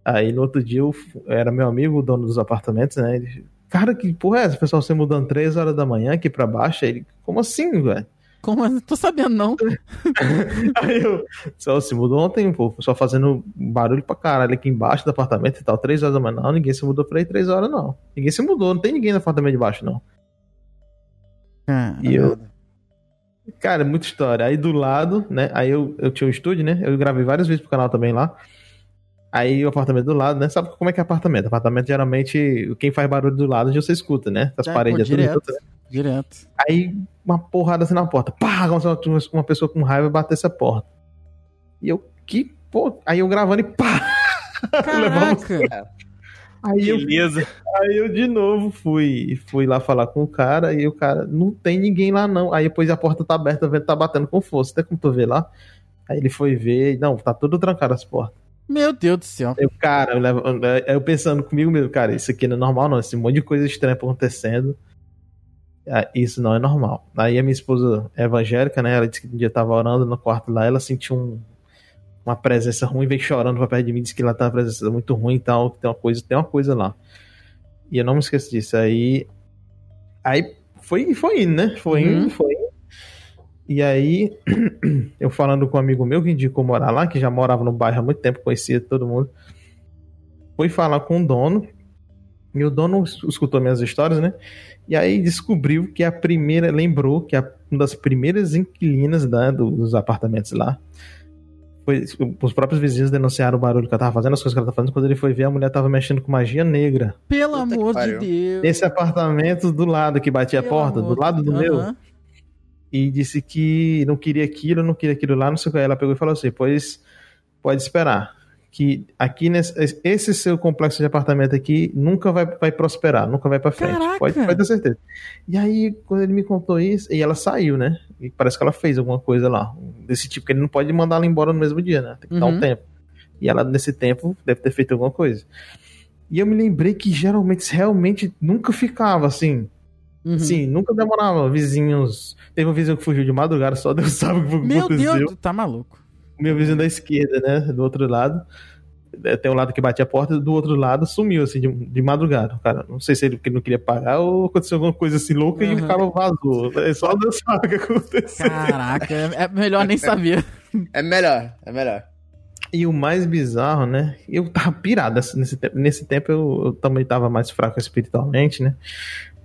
Aí no outro dia eu era meu amigo, o dono dos apartamentos, né? Ele, cara, que porra é essa? O pessoal se mudando três horas da manhã aqui pra baixo. Aí ele, como assim, velho? Como assim? Tô sabendo, não. [laughs] Aí eu, só se mudou ontem, pô, só fazendo barulho pra caralho aqui embaixo do apartamento e tal, três horas da manhã. Não, ninguém se mudou pra aí três horas, não. Ninguém se mudou, não tem ninguém no apartamento de baixo, não. Cara. E eu, cara, muita história. Aí do lado, né, aí eu, eu tinha um estúdio, né, eu gravei vários vídeos pro canal também lá. Aí o apartamento do lado, né, sabe como é que é apartamento? Apartamento, geralmente, quem faz barulho do lado já você escuta, né, as É, paredes, pô, tudo direto. junto, né? Direto. Aí uma porrada assim na porta. Pá! Como se uma- uma pessoa com raiva batesse a porta. E eu, que pô. Aí eu gravando e pá! [laughs] Levamos- Caraca. Aí eu, Beleza. aí eu de novo fui, fui lá falar com o cara e o cara, não tem ninguém lá não. Aí depois a porta tá aberta, o vento tá batendo com força. Até como tu vê lá. Aí ele foi ver, não, tá tudo trancado as portas. Meu Deus do céu. Eu, cara, eu, pensando comigo mesmo, cara, isso aqui não é normal não, esse monte de coisa estranha acontecendo. Ah, Isso não é normal. Aí a minha esposa é evangélica, né? Ela disse que um dia tava orando no quarto lá, ela sentiu um- uma presença ruim, veio chorando pra perto de mim, disse que lá tá uma presença muito ruim e tal, que tem uma coisa, tem uma coisa lá. E eu não me esqueço disso. Aí. Aí foi, foi indo, né? Foi Uhum. indo, foi indo. E aí, [clears throat] eu falando com um amigo meu que indicou morar lá, que já morava no bairro há muito tempo, conhecia todo mundo. Fui falar com o dono. E o dono es- escutou minhas histórias, né? E aí descobriu que a primeira, lembrou que a, uma das primeiras inquilinas né, do- dos apartamentos lá. Foi, os próprios vizinhos denunciaram o barulho que ela tava fazendo, as coisas que ela tava fazendo. Quando ele foi ver, a mulher tava mexendo com magia negra. Pelo Puta amor de. Deus. Nesse apartamento do lado que batia a Pelo porta, amor do lado do meu. E disse que não queria aquilo, não queria aquilo lá, não sei o que. Ela pegou e falou assim: pois pode esperar. Que aqui nesse esse seu complexo de apartamento aqui nunca vai, vai prosperar, nunca vai pra frente. Caraca! Pode, pode ter certeza. E aí, quando ele me contou isso, e ela saiu, né? E parece que ela fez alguma coisa lá. Desse tipo, que ele não pode mandar ela embora no mesmo dia, né? Tem que dar Uhum. um tempo. E ela, nesse tempo, deve ter feito alguma coisa. E eu me lembrei que geralmente, realmente, nunca ficava assim. Uhum. Sim, nunca demorava. Vizinhos. Teve um vizinho que fugiu de madrugada, só Deus [laughs] sabe o que Meu aconteceu. Deus, tu tá maluco. Meu vizinho da esquerda, né? Do outro lado. É, Tem um lado que bate a porta, do outro lado sumiu, assim, de, de madrugada. Cara, não sei se ele, ele não queria pagar ou aconteceu alguma coisa assim louca e Uhum. o cara vazou. É só Deus sabe o que aconteceu. Caraca, é é melhor nem saber. É melhor, é melhor. E o mais bizarro, né? Eu tava pirado nesse tempo. Nesse tempo eu, eu também tava mais fraco espiritualmente, né?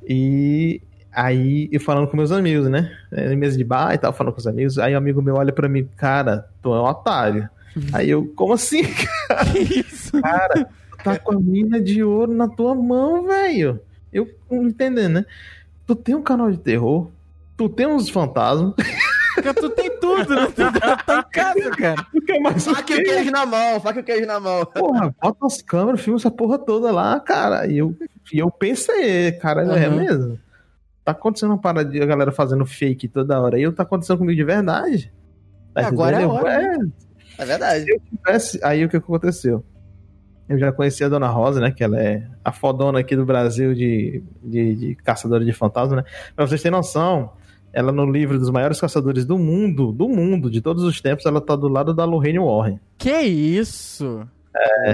E aí eu falando com meus amigos, né? Em mesa de bar e tal, falando com os amigos. Aí um amigo meu olha pra mim, cara, tu é um otário. Aí eu, como assim? [laughs] Que isso? Cara, tu tá com a mina de ouro na tua mão, velho. Eu não entendendo, né? Tu tem um canal de terror, tu tem uns fantasmas, Cara, tu tem tudo, né? Tu tá em casa, cara. tu quer mais o Faca e o quê? queijo na mão, faca e o queijo na mão. Porra, bota as câmeras, filma essa porra toda lá, cara. E eu, e eu pensei, cara, é Uhum. mesmo? Tá acontecendo uma parada de a galera fazendo fake toda hora. E eu tá acontecendo comigo de verdade. Tá Agora é hora, É, É verdade. tivesse- Aí o que aconteceu? Eu já conheci a Dona Rosa, né? Que ela é a fodona aqui do Brasil de, de, de caçadora de fantasma, né? Pra vocês terem noção, ela no livro dos maiores caçadores do mundo, do mundo, de todos os tempos, ela tá do lado da Lorraine Warren. Que isso?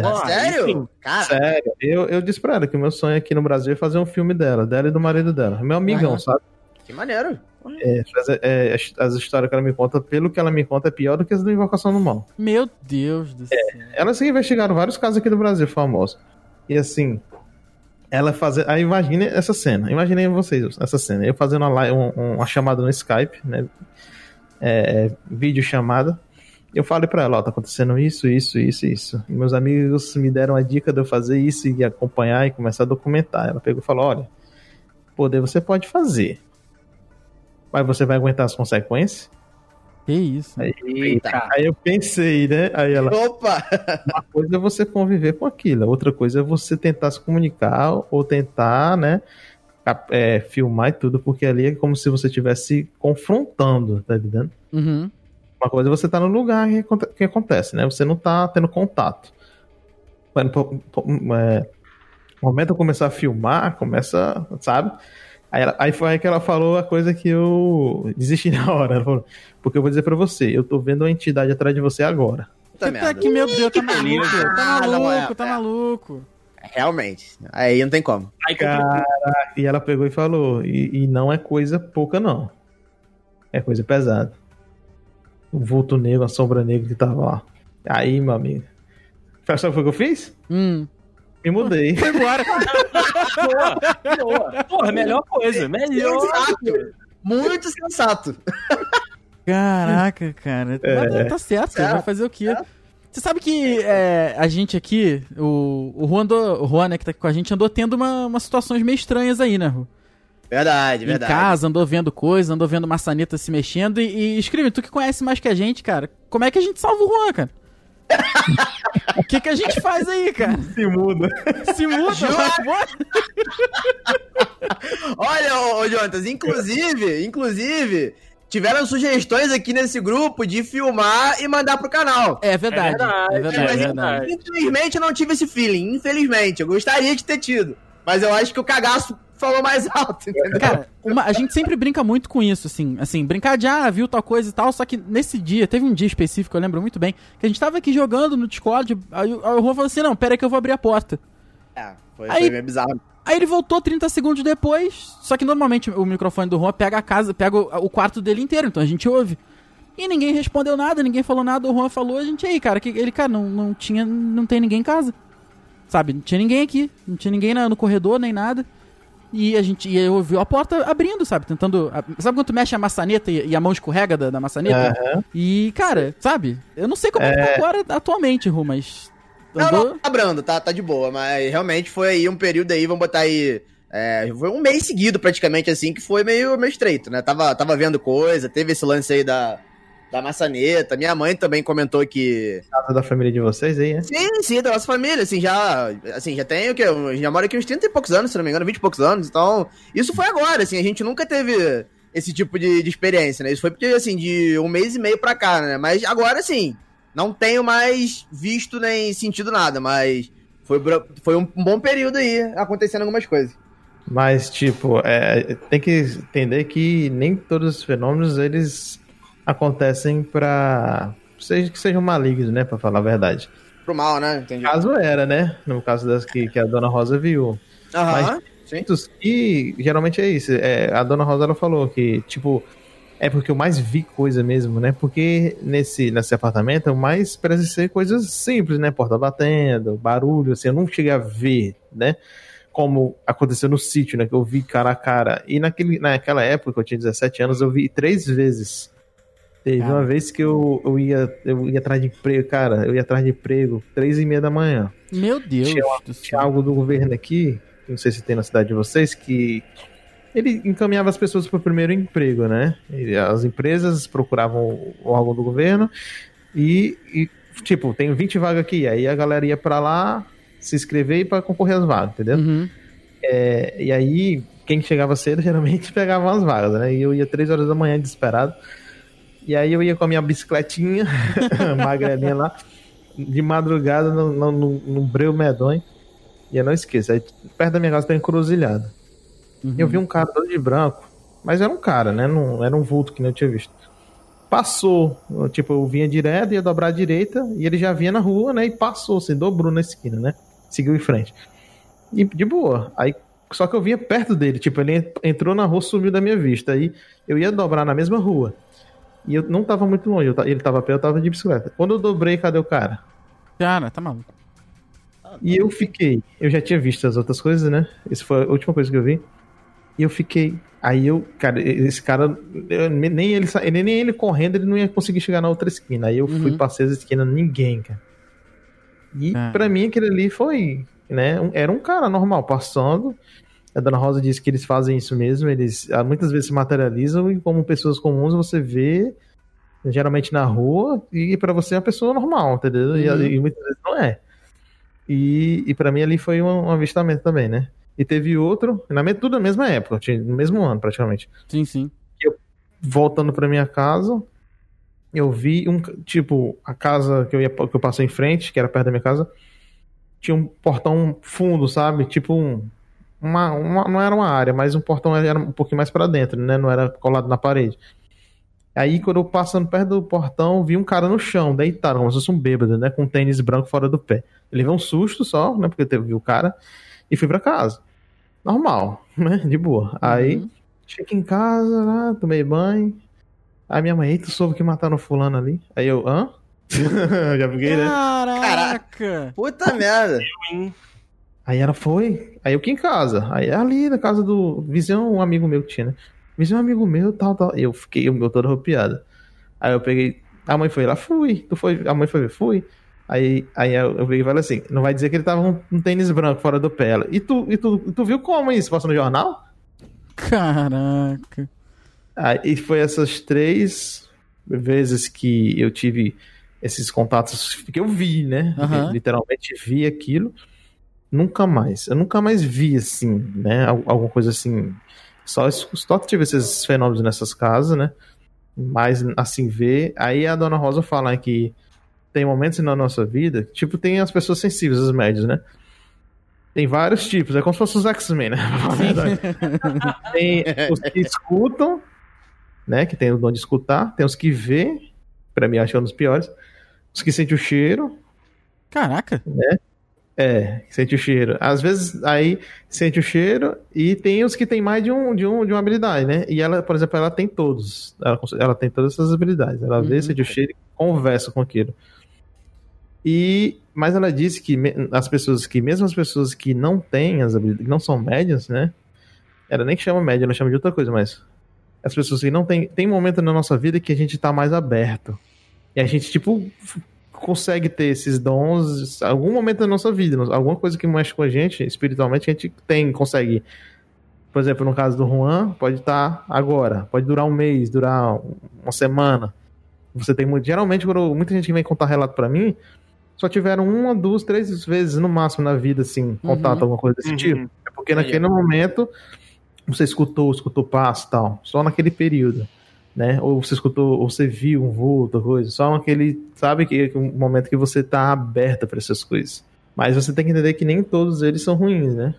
Ó, Sério? enfim, Cara, Sério, eu, eu disse pra ela que o meu sonho aqui no Brasil é fazer um filme dela, dela e do marido dela. Meu amigão, Aham. sabe? que maneiro. É, fazer- é, as, as histórias que ela me conta, pelo que ela me conta, é pior do que as da Invocação do Mal. Meu Deus do céu. Elas investigaram vários casos aqui do Brasil famosos. E assim, ela fazer. Aí imagine essa cena. Imaginem vocês essa cena. Eu fazendo uma, live- um- uma chamada no Skype, né? É, vídeo chamada. Eu falei pra ela, ó, tá acontecendo isso, isso, isso, isso. E meus amigos me deram a dica de eu fazer isso e acompanhar e começar a documentar. Ela pegou e falou: olha, poder você pode fazer. Mas você vai aguentar as consequências? Que isso? Eita. Aí eu pensei, né? Aí ela. Opa! Uma coisa é você conviver com aquilo, outra coisa é você tentar se comunicar ou tentar, né, é, filmar e tudo, porque ali é como se você estivesse confrontando, tá entendendo? Uhum. Uma coisa é você estar no lugar que, aconte- que acontece, né? Você não tá tendo contato. Quando, pô- pô- é, no momento eu começar a filmar, começa, sabe? Aí, ela- aí foi aí que ela falou a coisa que eu desisti [laughs] na hora. Ela falou, porque eu vou dizer pra você, eu tô vendo uma entidade atrás de você agora. Puta Tá aqui, meu Deus, tá maluco. Tá Ah, maluco, é, tá é. maluco. Realmente. Aí não tem como. Complicou. E ela pegou e falou, e, e não é coisa pouca, não. É coisa pesada. O vulto negro, a sombra negra que tava lá. Aí, meu amigo. Sabe o que foi que eu fiz? Hum. Me mudei. Foi embora. [laughs] Boa. Porra, melhor coisa. Melhor. Sensato. Muito sensato. Caraca, cara. Mas Tá certo, Certo, vai fazer o quê? Você sabe que é, a gente aqui, o, o Juan, andou, o Juan, né, que tá aqui com a gente, andou tendo uma, umas situações meio estranhas aí, né, Ru? Verdade, Em verdade. casa, andou vendo coisa, andou vendo maçaneta se mexendo. E, e escreve, tu que conhece mais que a gente, cara, como é que a gente salva o Juan, cara? [laughs] O que, que a gente faz aí, cara? Se muda. Se muda? [laughs] [laughs] Olha, ô, ô Jonas, inclusive, inclusive, tiveram sugestões aqui nesse grupo de filmar e mandar pro canal. É verdade, é É verdade, verdade, é Mas, verdade. Infelizmente eu não tive esse feeling, infelizmente. Eu gostaria de ter tido. Mas eu acho que o cagaço falou mais alto, entendeu? Cara, uma- a gente sempre brinca muito com isso, assim, assim, brincar de, ah, viu tal coisa e tal, só que nesse dia, teve um dia específico, eu lembro muito bem, que a gente tava aqui jogando no Discord, aí, o- Juan falou assim, não, pera aí que eu vou abrir a porta. É, foi, Aí- foi meio bizarro. Aí ele voltou 30 segundos depois, só que normalmente o microfone do Juan pega a casa, pega o, o quarto dele inteiro, então a gente ouve. E ninguém respondeu nada, ninguém falou nada, o Juan falou, a gente, aí, cara, que ele, cara, não, não tinha, não tem ninguém em casa. Sabe, não tinha ninguém aqui, não tinha ninguém no corredor, nem nada. E a gente e eu ouvi a porta abrindo, sabe? Tentando. Sabe quando tu mexe a maçaneta e, e a mão escorrega da, da maçaneta? Aham. E, cara, sabe? Eu não sei como é que tá agora atualmente, Ru, mas. Não, andou- não, tá brando, tá, tá de boa, mas realmente foi aí um período aí, vamos botar aí. é, foi um mês seguido praticamente assim, que foi meio, meio estreito, né? Tava, tava vendo coisa, teve esse lance aí da, da maçaneta. Minha mãe também comentou que. Casa da família de vocês aí, né? Sim, sim, da nossa família, assim, já. Assim, já tem o quê? Já moro aqui uns 30 e poucos anos, se não me engano, 20 e poucos anos. Então, isso foi agora, assim, a gente nunca teve esse tipo de, de experiência, né? Isso foi porque, assim, de um mês e meio pra cá, né? Mas agora, sim, não tenho mais visto nem sentido nada, mas foi, foi um bom período aí acontecendo algumas coisas. Mas, tipo, é, tem que entender que nem todos os fenômenos, eles acontecem pra... Seja, que sejam malignos, né? Pra falar a verdade. Pro mal, né? Entendi. Caso era, né? No caso das que, que a Dona Rosa viu. Aham. Muitos que geralmente é isso. É, a Dona Rosa ela falou que, tipo, é porque eu mais vi coisa mesmo, né? Porque nesse, nesse apartamento eu mais presenciei coisas simples, né? Porta batendo, barulho, assim, eu não cheguei a ver, né? Como aconteceu no sítio, né? Que eu vi cara a cara. E naquele, naquela época, eu tinha 17 anos, eu vi três vezes. Teve uma vez que eu, eu, ia, eu ia atrás de emprego, cara, eu ia atrás de emprego, três e meia da manhã Meu Deus Tinha do tinha algo do governo aqui, não sei se tem na cidade de vocês, que ele encaminhava as pessoas para o primeiro emprego, né? E as empresas procuravam o órgão do governo e, e, tipo, tem 20 vagas aqui, aí a galera ia para lá se inscrever e para concorrer às vagas, entendeu? Uhum. É, e aí, quem chegava cedo [laughs] geralmente pegava as vagas, né? E eu ia três horas da manhã desesperado. E aí eu ia com a minha bicicletinha, [laughs] magrelinha lá, de madrugada no, no, no, no breu medonho. E eu não esqueço, aí perto da minha casa tem encruzilhada. Uhum. Eu vi um cara todo de branco, mas era um cara, né? Não era um vulto que eu tinha visto. Passou, tipo, eu vinha direto, ia dobrar à direita, e ele já vinha na rua, né? E passou, assim, dobrou na esquina, né? Seguiu em frente. E de boa. Aí, só que eu vinha perto dele, tipo, ele entrou na rua, sumiu da minha vista. Aí eu ia dobrar na mesma rua. E eu não tava muito longe, eu ele tava a pé, eu tava de bicicleta. Quando eu dobrei, cadê o cara? Cara, tá maluco. E eu fiquei. Eu já tinha visto as outras coisas, né? Essa foi a última coisa que eu vi. E eu fiquei. Aí eu, cara, esse cara, eu- nem ele, nem ele correndo, ele não ia conseguir chegar na outra esquina. Aí eu fui, Uhum. passei essa esquina, ninguém, cara. E É. pra mim aquele ali foi, né? um- era um cara normal passando. A Dona Rosa disse que eles fazem isso mesmo, eles ah, muitas vezes se materializam e como pessoas comuns você vê geralmente na rua e pra você é uma pessoa normal, entendeu? E- Uhum. E, muitas vezes não é. E, e para mim ali foi um, um avistamento também, né? E teve outro, na, tudo na mesma época, no mesmo ano praticamente. Sim, sim. Voltando pra minha casa, eu vi um, tipo, a casa que eu, ia, que eu passei em frente, que era perto da minha casa, tinha um portão fundo, sabe? Tipo um, uma, uma- não era uma área, mas um portão era um pouquinho mais pra dentro, né? Não era colado na parede. Aí, quando eu passando perto do portão, vi um cara no chão, deitado, como se fosse um bêbado, né? Com um tênis branco fora do pé. Eu levei um susto só, né? Porque eu vi o cara e fui pra casa. Normal, [laughs] né? De boa. Aí, Uhum. cheguei em casa, lá, tomei banho. Aí minha mãe, eita, soube que mataram fulano ali. Aí eu, hã? [laughs] Já fiquei, né? Caraca! Puta merda. Aí ela foi. Aí eu que em casa. Aí ali na casa do vizinho, um amigo meu que tinha, né? Vizinho, um amigo meu, tal, tal. Eu fiquei, eu todo arrepiado. Aí eu peguei. A mãe foi lá, fui. Tu foi? A mãe foi, fui. Aí, aí eu eu peguei e falei assim: não vai dizer que ele tava com um tênis branco fora do pé. Ela, E tu, e tu, tu viu como isso? Passou no jornal? Caraca. Aí foi essas três vezes que eu tive esses contatos que eu vi, né? Eu literalmente vi aquilo. Nunca mais. Eu nunca mais vi assim, né? Al- Alguma coisa assim. Só, só tive esses fenômenos nessas casas, né? Mas assim, ver. Aí a dona Rosa fala que tem momentos na nossa vida, tipo, tem as pessoas sensíveis, os médios, né? Tem vários tipos, é como se fosse os X-Men, né? [laughs] Tem os que escutam, né? Que tem o dom de escutar. Tem os que vê, pra mim acho que é um dos piores. Os que sentem o cheiro, Caraca. É, sente o cheiro. Às vezes aí sente o cheiro e tem os que tem mais de, um, de, um, de uma habilidade, né? E ela, por exemplo, ela tem todos. Ela, ela tem todas essas habilidades. Ela vê, Uhum. sente o cheiro e conversa com aquilo. E, mas ela disse que as pessoas que, mesmo as pessoas que não têm as habilidades, que não são médias, né? Ela nem chama média, ela chama de outra coisa, mas as pessoas que não têm. Tem momento na nossa vida que a gente tá mais aberto. E a gente, tipo, consegue ter esses dons em algum momento da nossa vida, alguma coisa que mexe com a gente espiritualmente, a gente tem, consegue. Por exemplo, no caso do Juan, pode estar agora, pode durar um mês, durar uma semana. Você tem muito. Geralmente, quando muita gente que vem contar relato pra mim, só tiveram uma, duas, três vezes no máximo na vida, assim, contato, Uhum. alguma coisa desse Uhum. tipo. É porque naquele momento você escutou, escutou passo e tal, só naquele período né? Ou você escutou, ou você viu um vulto, coisa. Só naquele, sabe, que um momento que você tá aberta para essas coisas. Mas você tem que entender que nem todos eles são ruins, né?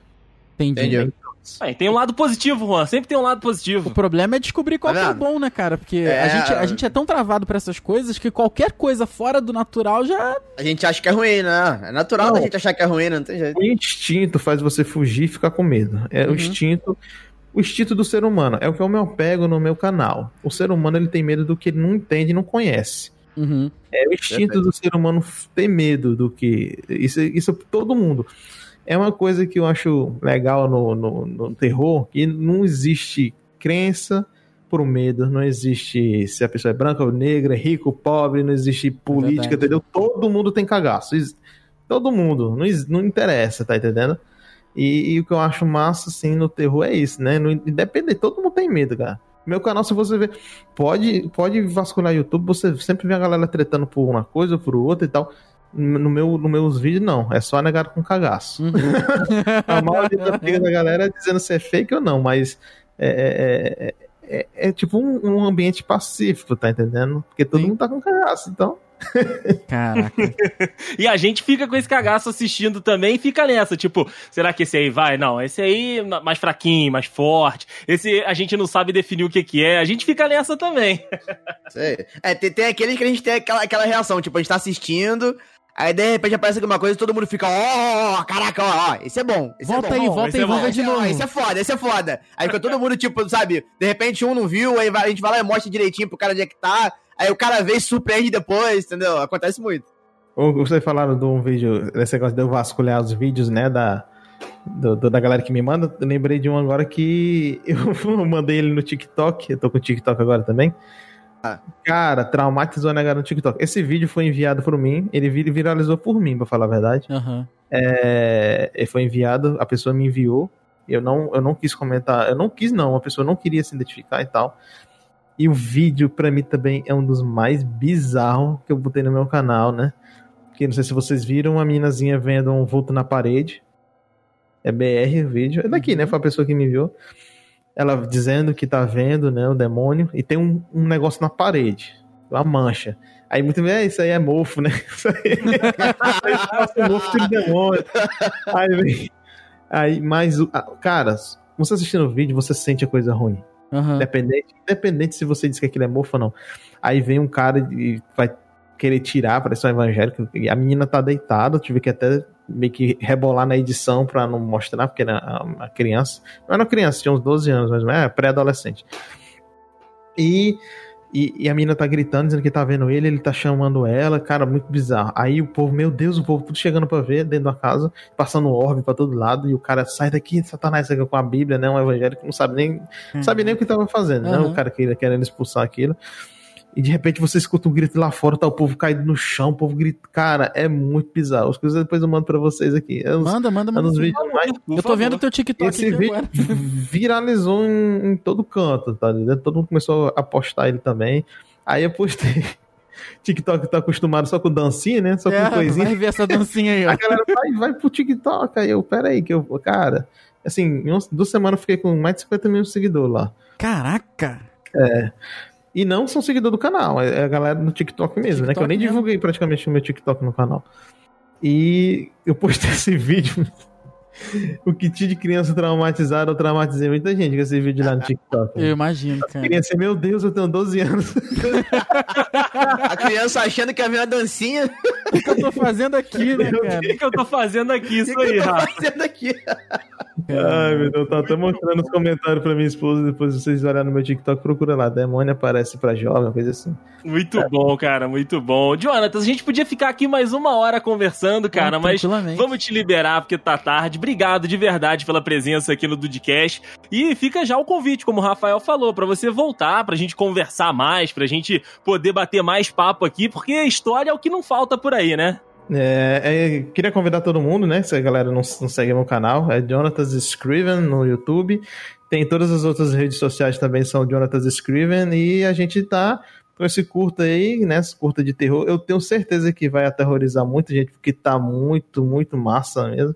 Entendi. Entendi. Aí, tem um lado positivo, Juan. Sempre tem um lado O positivo. problema é descobrir qual que é o bom, né, cara? Porque É. a, gente, a gente é tão travado pra essas coisas que qualquer coisa fora do natural já. A gente acha que é ruim, né? É natural Não. da gente achar que é ruim, né? Não tem jeito. O instinto faz você fugir e ficar com medo. É Uhum. o instinto. O instinto do ser humano é o que eu me pego no meu canal. O ser humano ele tem medo do que ele não entende e não conhece. Uhum. É o instinto do ser humano ter medo do que. Isso, isso todo mundo. É uma coisa que eu acho legal no, no, no terror, que não existe crença por medo, não existe se a pessoa é branca ou negra, é rico, pobre, não existe política, verdade. entendeu? Todo mundo tem cagaço. Todo mundo, não, não interessa, tá entendendo? E, e o que eu acho massa, assim, no terror é isso, né? No, independente, todo mundo tem medo, cara. Meu canal, se você ver, pode, pode vasculhar YouTube, você sempre vê a galera tretando por uma coisa ou por outra e tal. No meu, nos meus vídeos, não. É só negado com cagaço. Uhum. [laughs] A maioria da da galera é dizendo se é fake ou não, mas é, é, é, é- é tipo um, um ambiente pacífico, tá entendendo? Porque todo Sim. mundo tá com cagaço, então. Caraca. [laughs] E a gente fica com esse cagaço assistindo também e fica nessa, tipo, será que esse aí vai? Não, esse aí mais fraquinho, mais forte. Esse a gente não sabe definir o que que é. A gente fica nessa também. [laughs] Sei. É, tem, tem aqueles que a gente tem aquela, aquela reação, tipo, a gente tá assistindo, aí de repente aparece alguma coisa e todo mundo fica, ó, ó, ó, caraca, ó, ó, esse é bom. Esse volta é bom. aí, bom, volta esse aí, é de é- ó, novo. Esse é foda, esse é foda. Aí fica todo mundo, tipo, sabe, de repente um não viu, aí a gente vai lá e mostra direitinho pro cara onde é que tá, aí o cara vê e surpreende depois, entendeu? Acontece muito. Vocês falaram de um vídeo, desse negócio de eu vasculhar os vídeos, né, da, do- do- da galera que me manda. Eu lembrei de um agora que [laughs] eu mandei ele no TikTok. Eu tô com o TikTok agora também. Ah. Cara, traumatizou a negada no TikTok. Esse vídeo foi enviado por mim, ele vir- viralizou por mim, pra falar a verdade. Aham. É, ele foi enviado, a pessoa me enviou. Eu não, eu não quis comentar, eu não quis não, a pessoa não queria se identificar e tal. E o vídeo pra mim também é um dos mais bizarros que eu botei no meu canal, né? Que não sei se vocês viram uma meninazinha vendo um vulto na parede. É BR o vídeo. É daqui, né? Foi a pessoa que me enviou. Ela dizendo que tá vendo, né, o demônio e tem um, um negócio na parede, uma mancha. Aí muito bem, é, isso aí é mofo, né? [laughs] Isso aí, o mofo tira o demônio. Aí vem. Aí, mas, a- cara, você assistindo o vídeo, você sente a coisa ruim. Aham. Independente, independente se você diz que aquilo é mofo ou não. Aí vem um cara e vai querer tirar, parece um evangélico. A menina tá deitada, tive que até meio que rebolar na edição pra não mostrar, porque era uma criança. Não era uma criança, tinha uns 12 anos, mas é pré-adolescente. E, e, e a menina tá gritando, dizendo que tá vendo ele, ele tá chamando ela, cara, muito bizarro. Aí o povo, meu Deus, o povo tudo chegando pra ver dentro da casa, passando orbe pra todo lado, e o cara sai daqui, Satanás, com a Bíblia, né? Um evangélico que não sabe nem não sabe nem o que tava fazendo, né? Uhum. O cara que querendo expulsar aquilo. E de repente você escuta um grito lá fora, tá o povo caído no chão, o povo grita. Cara, é muito bizarro. As coisas depois eu mando pra vocês aqui. É uns, Manda, manda, é manda. vídeos mais. Eu tô vendo teu TikTok Esse aqui vídeo agora. viralizou em, em todo canto, tá ligado? Todo mundo começou a postar ele também. Aí eu postei. [laughs] TikTok tá acostumado só com dancinha, né? Só com É, coisinha. vai ver essa dancinha aí, ó. A galera vai, vai pro TikTok. Aí eu, peraí, que eu. Cara, assim, em duas semanas eu fiquei com mais de 50 mil seguidores lá. Caraca. E não são seguidor do canal, é a galera no TikTok mesmo, né? Que eu nem TikTok mesmo. divulguei praticamente o meu TikTok no canal. E eu postei [laughs] esse vídeo. o kit de criança traumatizada, eu traumatizei muita gente com esse vídeo lá no TikTok. Eu imagino, cara. crianças, meu Deus, eu tenho 12 anos. [laughs] A criança achando que havia uma dancinha. O que eu tô fazendo aqui, né, O cara? que, que eu tô fazendo aqui? O Isso que, que aí, eu tô Rafa. fazendo aqui? Ai, meu Deus, eu tô até mostrando os comentários pra minha esposa, depois vocês olharem no meu TikTok, procura lá, demônio aparece pra jovem, coisa assim. Muito bom, cara, muito bom. Jonathan, a gente podia ficar aqui mais uma hora conversando, cara, mas vamos te liberar porque tá tarde. Obrigado de verdade pela presença aqui no Dudcast. E fica já o convite, como o Rafael falou, pra você voltar, pra gente conversar mais, pra gente poder bater mais papo aqui, porque história é o que não falta por aí, né? É, é, queria convidar todo mundo, né? Se a galera não, não segue meu canal, é Jonatas Scriven no YouTube. Tem todas as outras redes sociais também, são Jonatas Scriven. E a gente tá com esse curta aí, né? Esse curta de terror. Eu tenho certeza que vai aterrorizar muita gente, porque tá muito, muito massa mesmo.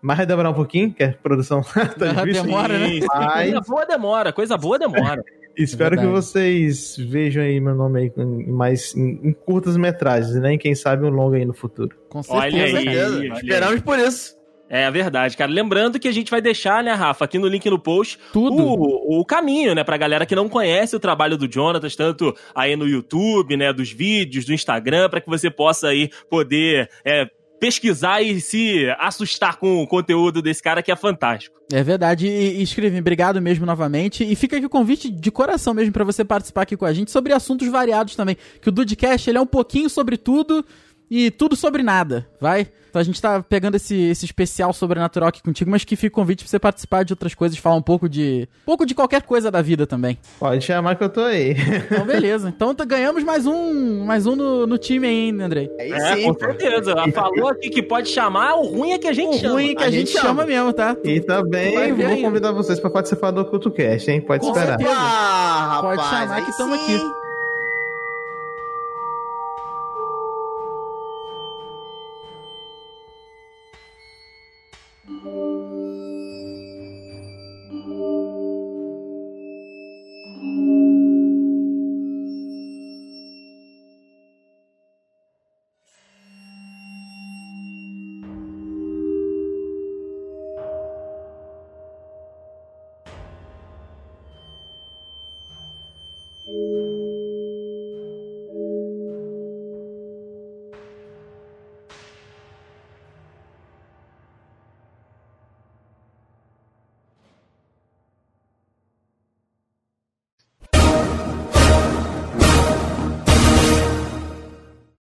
Mas vai demorar um pouquinho, que a produção [laughs] tá difícil. demora, né? Mas- Coisa boa demora, coisa boa demora. Espero que Verdade. vocês vejam aí meu nome aí em mais em, em curtas metragens, né? E quem sabe um longo aí no futuro. Com Olha certeza. aí. cara. Certeza. olha Esperamos por isso. É verdade, cara. Lembrando que a gente vai deixar, né, Rafa, aqui no link no post, Tudo. o, o caminho, né, pra galera que não conhece o trabalho do Jonatas, tanto aí no YouTube, né, dos vídeos, do Instagram, pra que você possa aí poder é, pesquisar e se assustar com o conteúdo desse cara que é fantástico. É verdade. E, e obrigado mesmo novamente. E fica aqui o convite de coração mesmo pra você participar aqui com a gente sobre assuntos variados também. Que o Dudecast, ele é um pouquinho sobre tudo e tudo sobre nada, vai? Então a gente tá pegando esse, esse especial sobrenatural aqui contigo, mas que fica o convite pra você participar de outras coisas, falar um pouco de. um pouco de qualquer coisa da vida também. Pode chamar que eu tô aí. Então, beleza. Então tá- ganhamos mais um, mais um no, no time aí, Andrei? É, sim. com certeza. Ela falou aqui que pode chamar, o ruim é que a gente O chama. ruim é que a, A gente, gente chama. chama. mesmo, tá? E também Vai vou aí. convidar vocês pra participar do CultoCast, hein? Pode Com esperar. certeza. Ah, Pode rapaz, chamar aí que tamo sim. aqui.